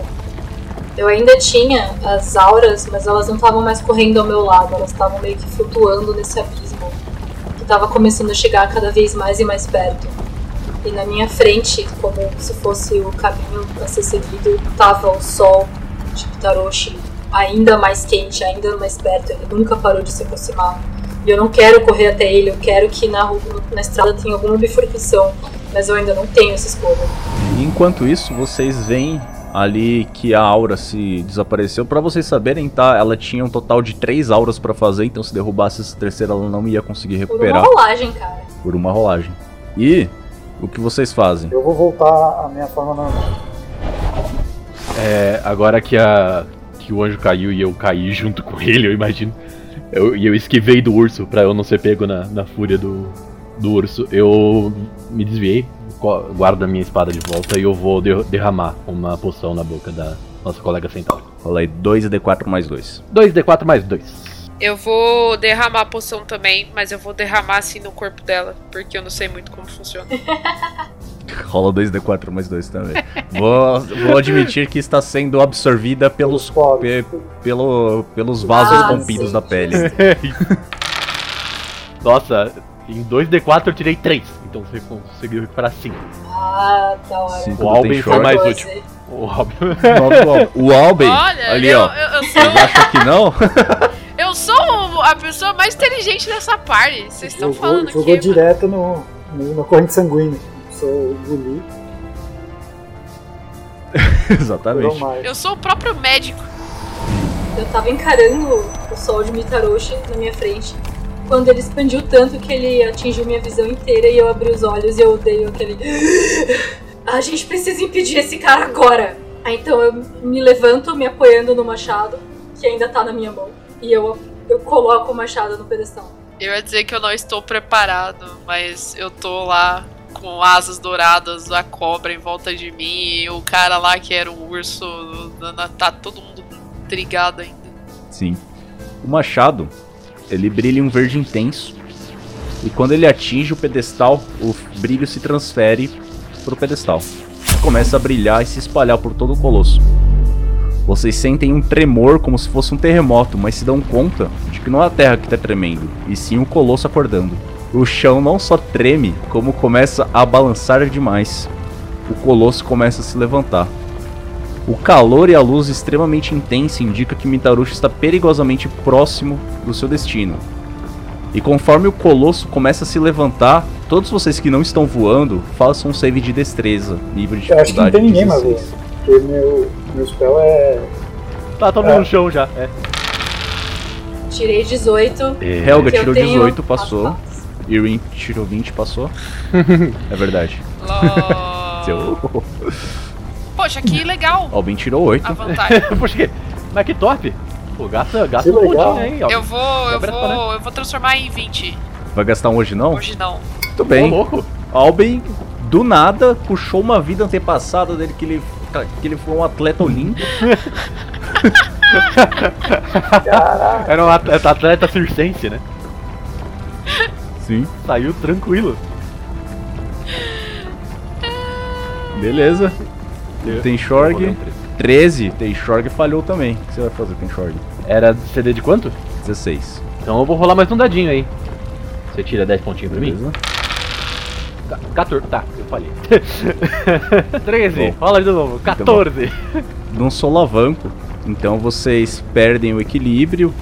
Eu ainda tinha as auras, mas elas não estavam mais correndo ao meu lado, elas estavam meio que flutuando nesse abismo que estava começando a chegar cada vez mais e mais perto. E na minha frente, como se fosse o caminho a ser seguido, estava o sol de Pitaroshi ainda mais quente, ainda mais perto. Ele nunca parou de se aproximar. E eu não quero correr até ele, eu quero que na, na estrada tenha alguma bifurcação, mas eu ainda não tenho essa escolha. Enquanto isso, vocês veem ali que a aura se desapareceu. Pra vocês saberem, tá? Ela tinha um total de três auras pra fazer, então se derrubasse essa terceira, ela não ia conseguir Por uma recuperar rolagem, cara. por uma rolagem. E o que vocês fazem? Eu vou voltar à minha forma normal. É, agora que, a, que o anjo caiu e eu caí junto com ele, eu imagino. Eu- E eu, esquivei do urso pra eu não ser pego na, na fúria do, do urso. Eu me desviei, guardo a minha espada de volta e eu vou de- derramar uma poção na boca da nossa colega centauro. Rola aí 2d4 mais 2. 2d4 mais 2. Eu vou derramar a poção também, mas eu vou derramar assim no corpo dela, porque eu não sei muito como funciona. [laughs] Rola 2d4 mais 2 também. vou, vou admitir que está sendo absorvida pelos, pe- pelo, pelos vasos Ah, rompidos da pele. [laughs] Nossa, em 2d4 eu tirei 3, então você conseguiu recuperar 5. Ah, da hora. Cinco O Tem foi mais útil. O Alben. [laughs] O Olha, ali eu, ó. eu, eu Vocês sou, acham que não? Eu sou a pessoa mais inteligente dessa party. Vocês estão Jogou, falando jogou aqui. mano. direto no, no, na corrente sanguínea. Sou engoli, virou [laughs] Exatamente. Eu sou o próprio médico. Eu tava encarando o sol de Mitaroshi na minha frente. Quando ele expandiu tanto que ele atingiu minha visão inteira e eu abri os olhos e eu dei aquele. A gente precisa impedir esse cara agora! Aí então eu me levanto, me apoiando no machado, que ainda tá na minha mão. E eu, eu coloco o machado no pedestal. Eu ia dizer que eu não estou preparado, mas eu tô lá com asas douradas, a cobra em volta de mim, e o cara lá que era um urso, tá todo mundo intrigado ainda. Sim. O machado, ele brilha em um verde intenso. E quando ele atinge o pedestal, o brilho se transfere pro pedestal. Começa a brilhar e se espalhar por todo o colosso. Vocês sentem um tremor como se fosse um terremoto, mas se dão conta de que não é a terra que está tremendo, e sim o colosso acordando. O chão não só treme, como começa a balançar demais. O colosso começa a se levantar. O calor e a luz extremamente intensa indica que Mitarushi está perigosamente próximo do seu destino. E conforme o colosso começa a se levantar, todos vocês que não estão voando, façam um save de destreza, nível de Eu acho que não dificuldade tem ninguém mais 16. Porque meu, meu spell é. Tá todo mundo É. no chão já. É. Tirei 18. Helga que eu tirou tenho 18, as passou. Irin tirou 20, passou. [laughs] é verdade. Seu... Poxa, que legal Albin tirou 8. a vantagem. [laughs] Poxa, que... Mas que top. Pô, gasta, gasta Que um pontinho aí, ó. Eu vou, eu vou, eu vou transformar em 20. Vai gastar um hoje não? Hoje não. Muito bem. Ô, louco. Albin, do nada, puxou uma vida antepassada dele que ele, que ele foi um atleta olímpico. Era um atleta, atleta circense, né? Sim. Saiu tranquilo. Beleza. Tem Shorg. Rodou um três. 13. Tem Shorg falhou também. O que você vai fazer, Tem Shorg? Era CD de quanto? 16. Então eu vou rolar mais um dadinho aí. Você tira 10 pontinhos pra mim? Beleza. Tá, 14. Tá, eu falei. 13. Bom. Rola de novo. 14. Num solavanco, então vocês perdem o equilíbrio.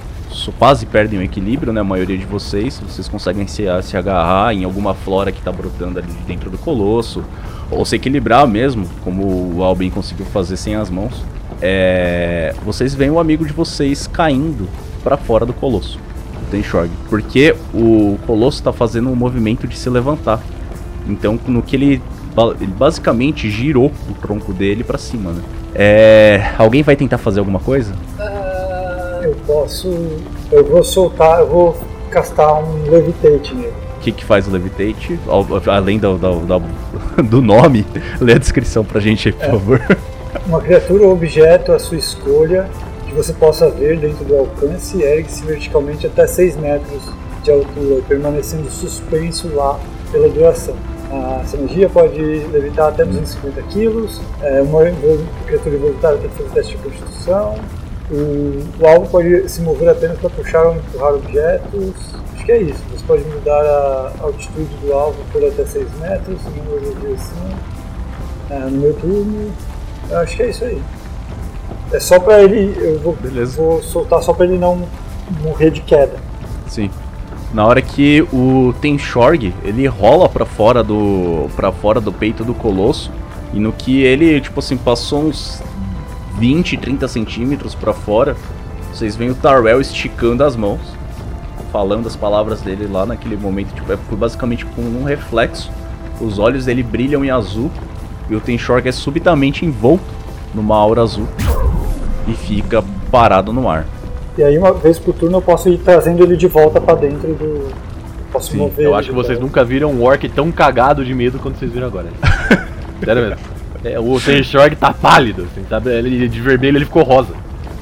Quase perdem o equilíbrio, né? A maioria de vocês. Vocês conseguem se, se agarrar em alguma flora que tá brotando ali dentro do colosso. Ou se equilibrar mesmo, como o Albin conseguiu fazer sem as mãos. É, vocês veem o amigo de vocês caindo pra fora do colosso. Tem Shorg. Porque o colosso tá fazendo um movimento de se levantar. Então, no que ele, ele basicamente girou o tronco dele pra cima, né? É, alguém vai tentar fazer alguma coisa? Ah, Eu posso. Eu vou soltar, eu vou castar um levitate nele. O que, que faz o Levitate? Al- Além do, do, do nome, [laughs] lê a descrição pra gente aí, por favor. Uma criatura ou objeto à sua escolha que você possa ver dentro do alcance ergue-se verticalmente até 6 metros de altura, permanecendo suspenso lá pela duração. A energia pode levitar até 250 kg. É, uma criatura involuntária tem que fazer teste de constituição. O, o alvo pode se mover apenas para puxar ou empurrar objetos. Acho que é isso. Você pode mudar a altitude do alvo por até 6 metros, direção. É, no meu turno, acho que é isso aí. É só pra ele. Eu vou, vou soltar só pra ele não morrer de queda. Sim. Na hora que o Tenshorg, ele rola pra fora do para fora do peito do colosso, e no que ele, tipo assim, passou uns 20, 30 centímetros pra fora, vocês veem o Tarwell esticando as mãos, falando as palavras dele lá naquele momento, tipo, é basicamente com um reflexo. Os olhos dele brilham em azul, e o Tenshorg é subitamente envolto numa aura azul e fica parado no ar. E aí, uma vez por turno, eu posso ir trazendo ele de volta pra dentro do. Posso Sim, mover Eu ele acho que vocês nunca viram um orc tão cagado de medo quanto vocês viram agora. [laughs] Sério mesmo. É, o Tenshorg tá pálido, assim, sabe? Ele, de vermelho ele ficou rosa.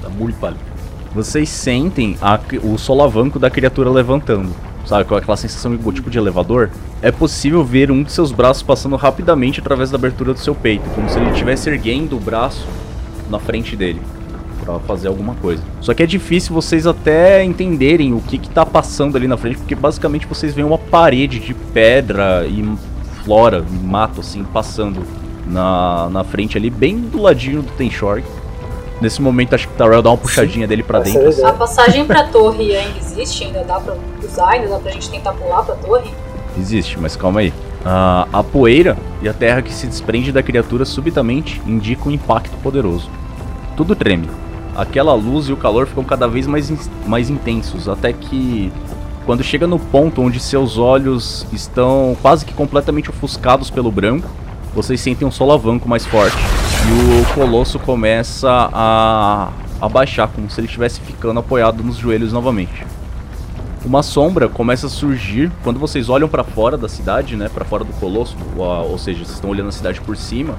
Tá muito pálido. Vocês sentem a o solavanco da criatura levantando. Sabe, com aquela sensação de tipo de elevador? É possível ver um de seus braços passando rapidamente através da abertura do seu peito, como se ele estivesse erguendo o braço na frente dele Pra fazer alguma coisa. Só que é difícil vocês até entenderem o que que tá passando ali na frente, porque basicamente vocês veem uma parede de pedra e flora, e mato assim passando na, na frente ali, bem do ladinho do Tenshorg. Nesse momento acho que o Tarell dá uma puxadinha dele pra Essa dentro. a assim. a passagem pra torre ainda existe? Ainda dá pra usar? Ainda dá pra gente tentar pular pra torre? Existe, mas calma aí. Ah, a poeira e a terra que se desprende da criatura subitamente indicam um impacto poderoso. Tudo treme. Aquela luz e o calor ficam cada vez mais, in- mais intensos, até que quando chega no ponto onde seus olhos estão quase que completamente ofuscados pelo branco, vocês sentem um solavanco mais forte. E o colosso começa a abaixar, como se ele estivesse ficando apoiado nos joelhos novamente. Uma sombra começa a surgir quando vocês olham pra fora da cidade, né, Pra fora do colosso, ou, ou seja, vocês estão olhando a cidade por cima.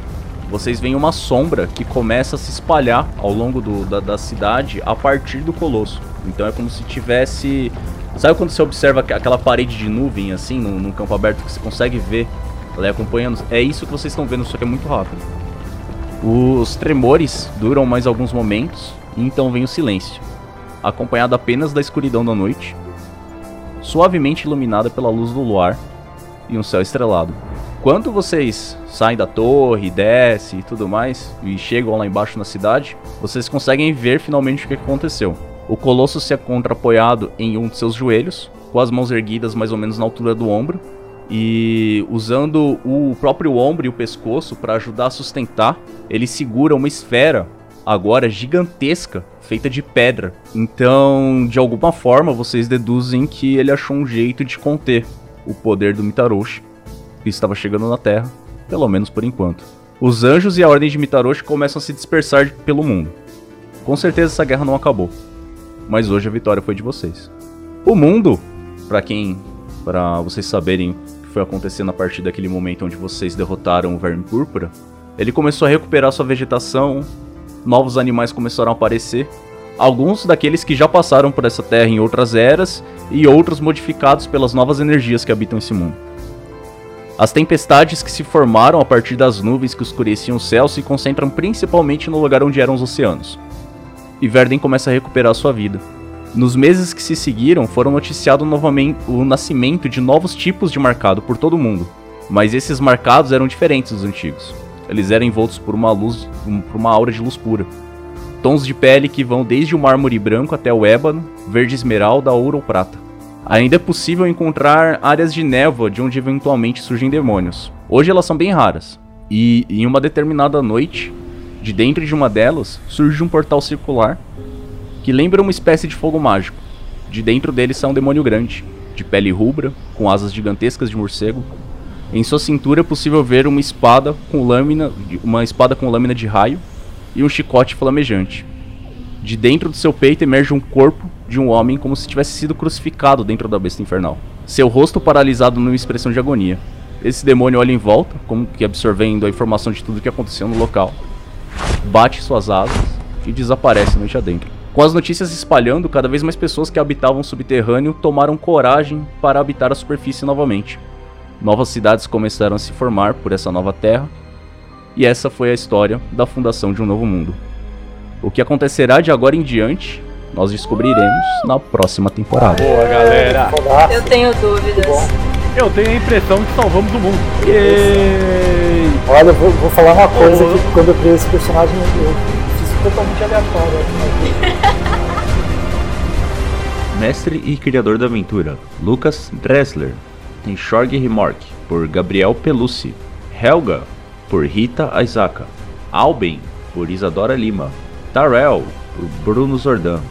Vocês veem uma sombra que começa a se espalhar ao longo do- da, da cidade a partir do colosso. Então é como se tivesse, sabe quando você observa aqu- aquela parede de nuvem assim, num, num campo aberto que você consegue ver, ela é acompanhando? É isso que vocês estão vendo, só que é muito rápido. Os tremores duram mais alguns momentos e então vem o silêncio, acompanhado apenas da escuridão da noite suavemente iluminada pela luz do luar e um céu estrelado. Quando vocês saem da torre, descem e tudo mais, e chegam lá embaixo na cidade, vocês conseguem ver finalmente o que aconteceu. O Colosso se encontra apoiado em um de seus joelhos, com as mãos erguidas mais ou menos na altura do ombro, e usando o próprio ombro e o pescoço para ajudar a sustentar, ele segura uma esfera agora gigantesca, feita de pedra. Então, de alguma forma, vocês deduzem que ele achou um jeito de conter o poder do Mitaroshi que estava chegando na Terra, pelo menos por enquanto. Os anjos e a Ordem de Mitaroshi começam a se dispersar pelo mundo. Com certeza essa guerra não acabou, mas hoje a vitória foi de vocês. O mundo, para quem, para vocês saberem o que foi acontecendo a partir daquele momento onde vocês derrotaram o Verme Púrpura, ele começou a recuperar sua vegetação, novos animais começaram a aparecer, alguns daqueles que já passaram por essa terra em outras eras e outros modificados pelas novas energias que habitam esse mundo. As tempestades que se formaram a partir das nuvens que escureciam o céu se concentram principalmente no lugar onde eram os oceanos. E Verden começa a recuperar sua vida. Nos meses que se seguiram, foram noticiados novamente o nascimento de novos tipos de marcado por todo o mundo. Mas esses marcados eram diferentes dos antigos. Eles eram envoltos por uma luz, por uma aura de luz pura. Tons de pele que vão desde o mármore branco até o ébano, verde esmeralda, ouro ou prata. Ainda é possível encontrar áreas de névoa de onde eventualmente surgem demônios. Hoje elas são bem raras. E em uma determinada noite, de dentro de uma delas, surge um portal circular que lembra uma espécie de fogo mágico. De dentro dele sai um demônio grande, de pele rubra, com asas gigantescas de morcego. Em sua cintura é possível ver uma espada com lâmina, uma espada com lâmina de raio e um chicote flamejante. De dentro do seu peito emerge um corpo de um homem como se tivesse sido crucificado dentro da besta infernal. Seu rosto paralisado numa expressão de agonia. Esse demônio olha em volta, como que absorvendo a informação de tudo que aconteceu no local. Bate suas asas e desaparece noite adentro. Com as notícias espalhando, cada vez mais pessoas que habitavam o subterrâneo tomaram coragem para habitar a superfície novamente. Novas cidades começaram a se formar por essa nova terra, e essa foi a história da fundação de um novo mundo. O que acontecerá de agora em diante nós descobriremos na próxima temporada. Boa, galera! Eu tenho dúvidas. Eu tenho a impressão que salvamos o mundo. Olha, eu vou, vou falar uma coisa que quando eu criei esse personagem eu fiz totalmente aleatório. [laughs] Mestre e criador da aventura, Lucas Dressler. Tem Shorg Remork, por Gabriel Pelucci. Helga, por Rita Aizaka. Alben, por Isadora Lima. Tarell, por Bruno Zordan.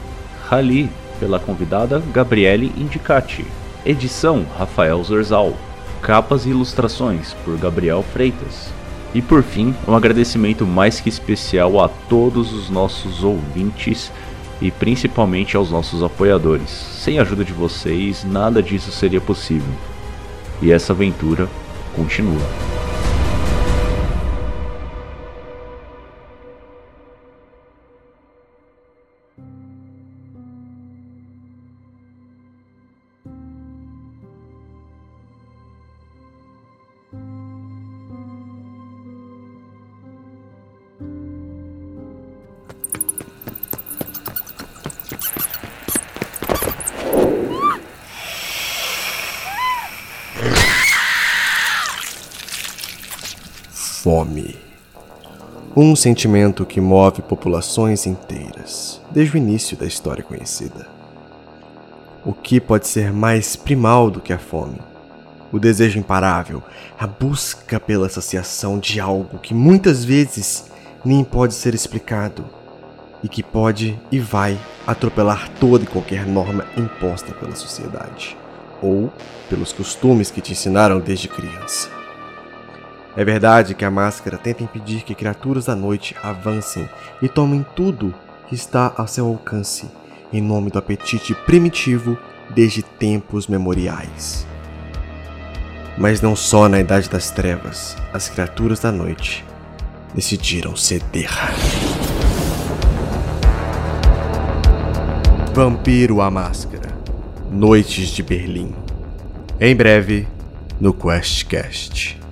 Rali, pela convidada Gabriele Indicati. Edição Rafael Zorzal. Capas e ilustrações por Gabriel Freitas. E por fim, um agradecimento mais que especial a todos os nossos ouvintes e principalmente aos nossos apoiadores. Sem a ajuda de vocês, nada disso seria possível. E essa aventura continua. Um sentimento que move populações inteiras, desde o início da história conhecida. O que pode ser mais primal do que a fome? O desejo imparável, a busca pela saciação de algo que muitas vezes nem pode ser explicado e que pode e vai atropelar toda e qualquer norma imposta pela sociedade ou pelos costumes que te ensinaram desde criança. É verdade que a máscara tenta impedir que criaturas da noite avancem e tomem tudo que está a seu alcance, em nome do apetite primitivo desde tempos memoriais. Mas não só na Idade das Trevas, as criaturas da noite decidiram ceder. Vampiro a Máscara Noites de Berlim. Em breve, no QuestCast.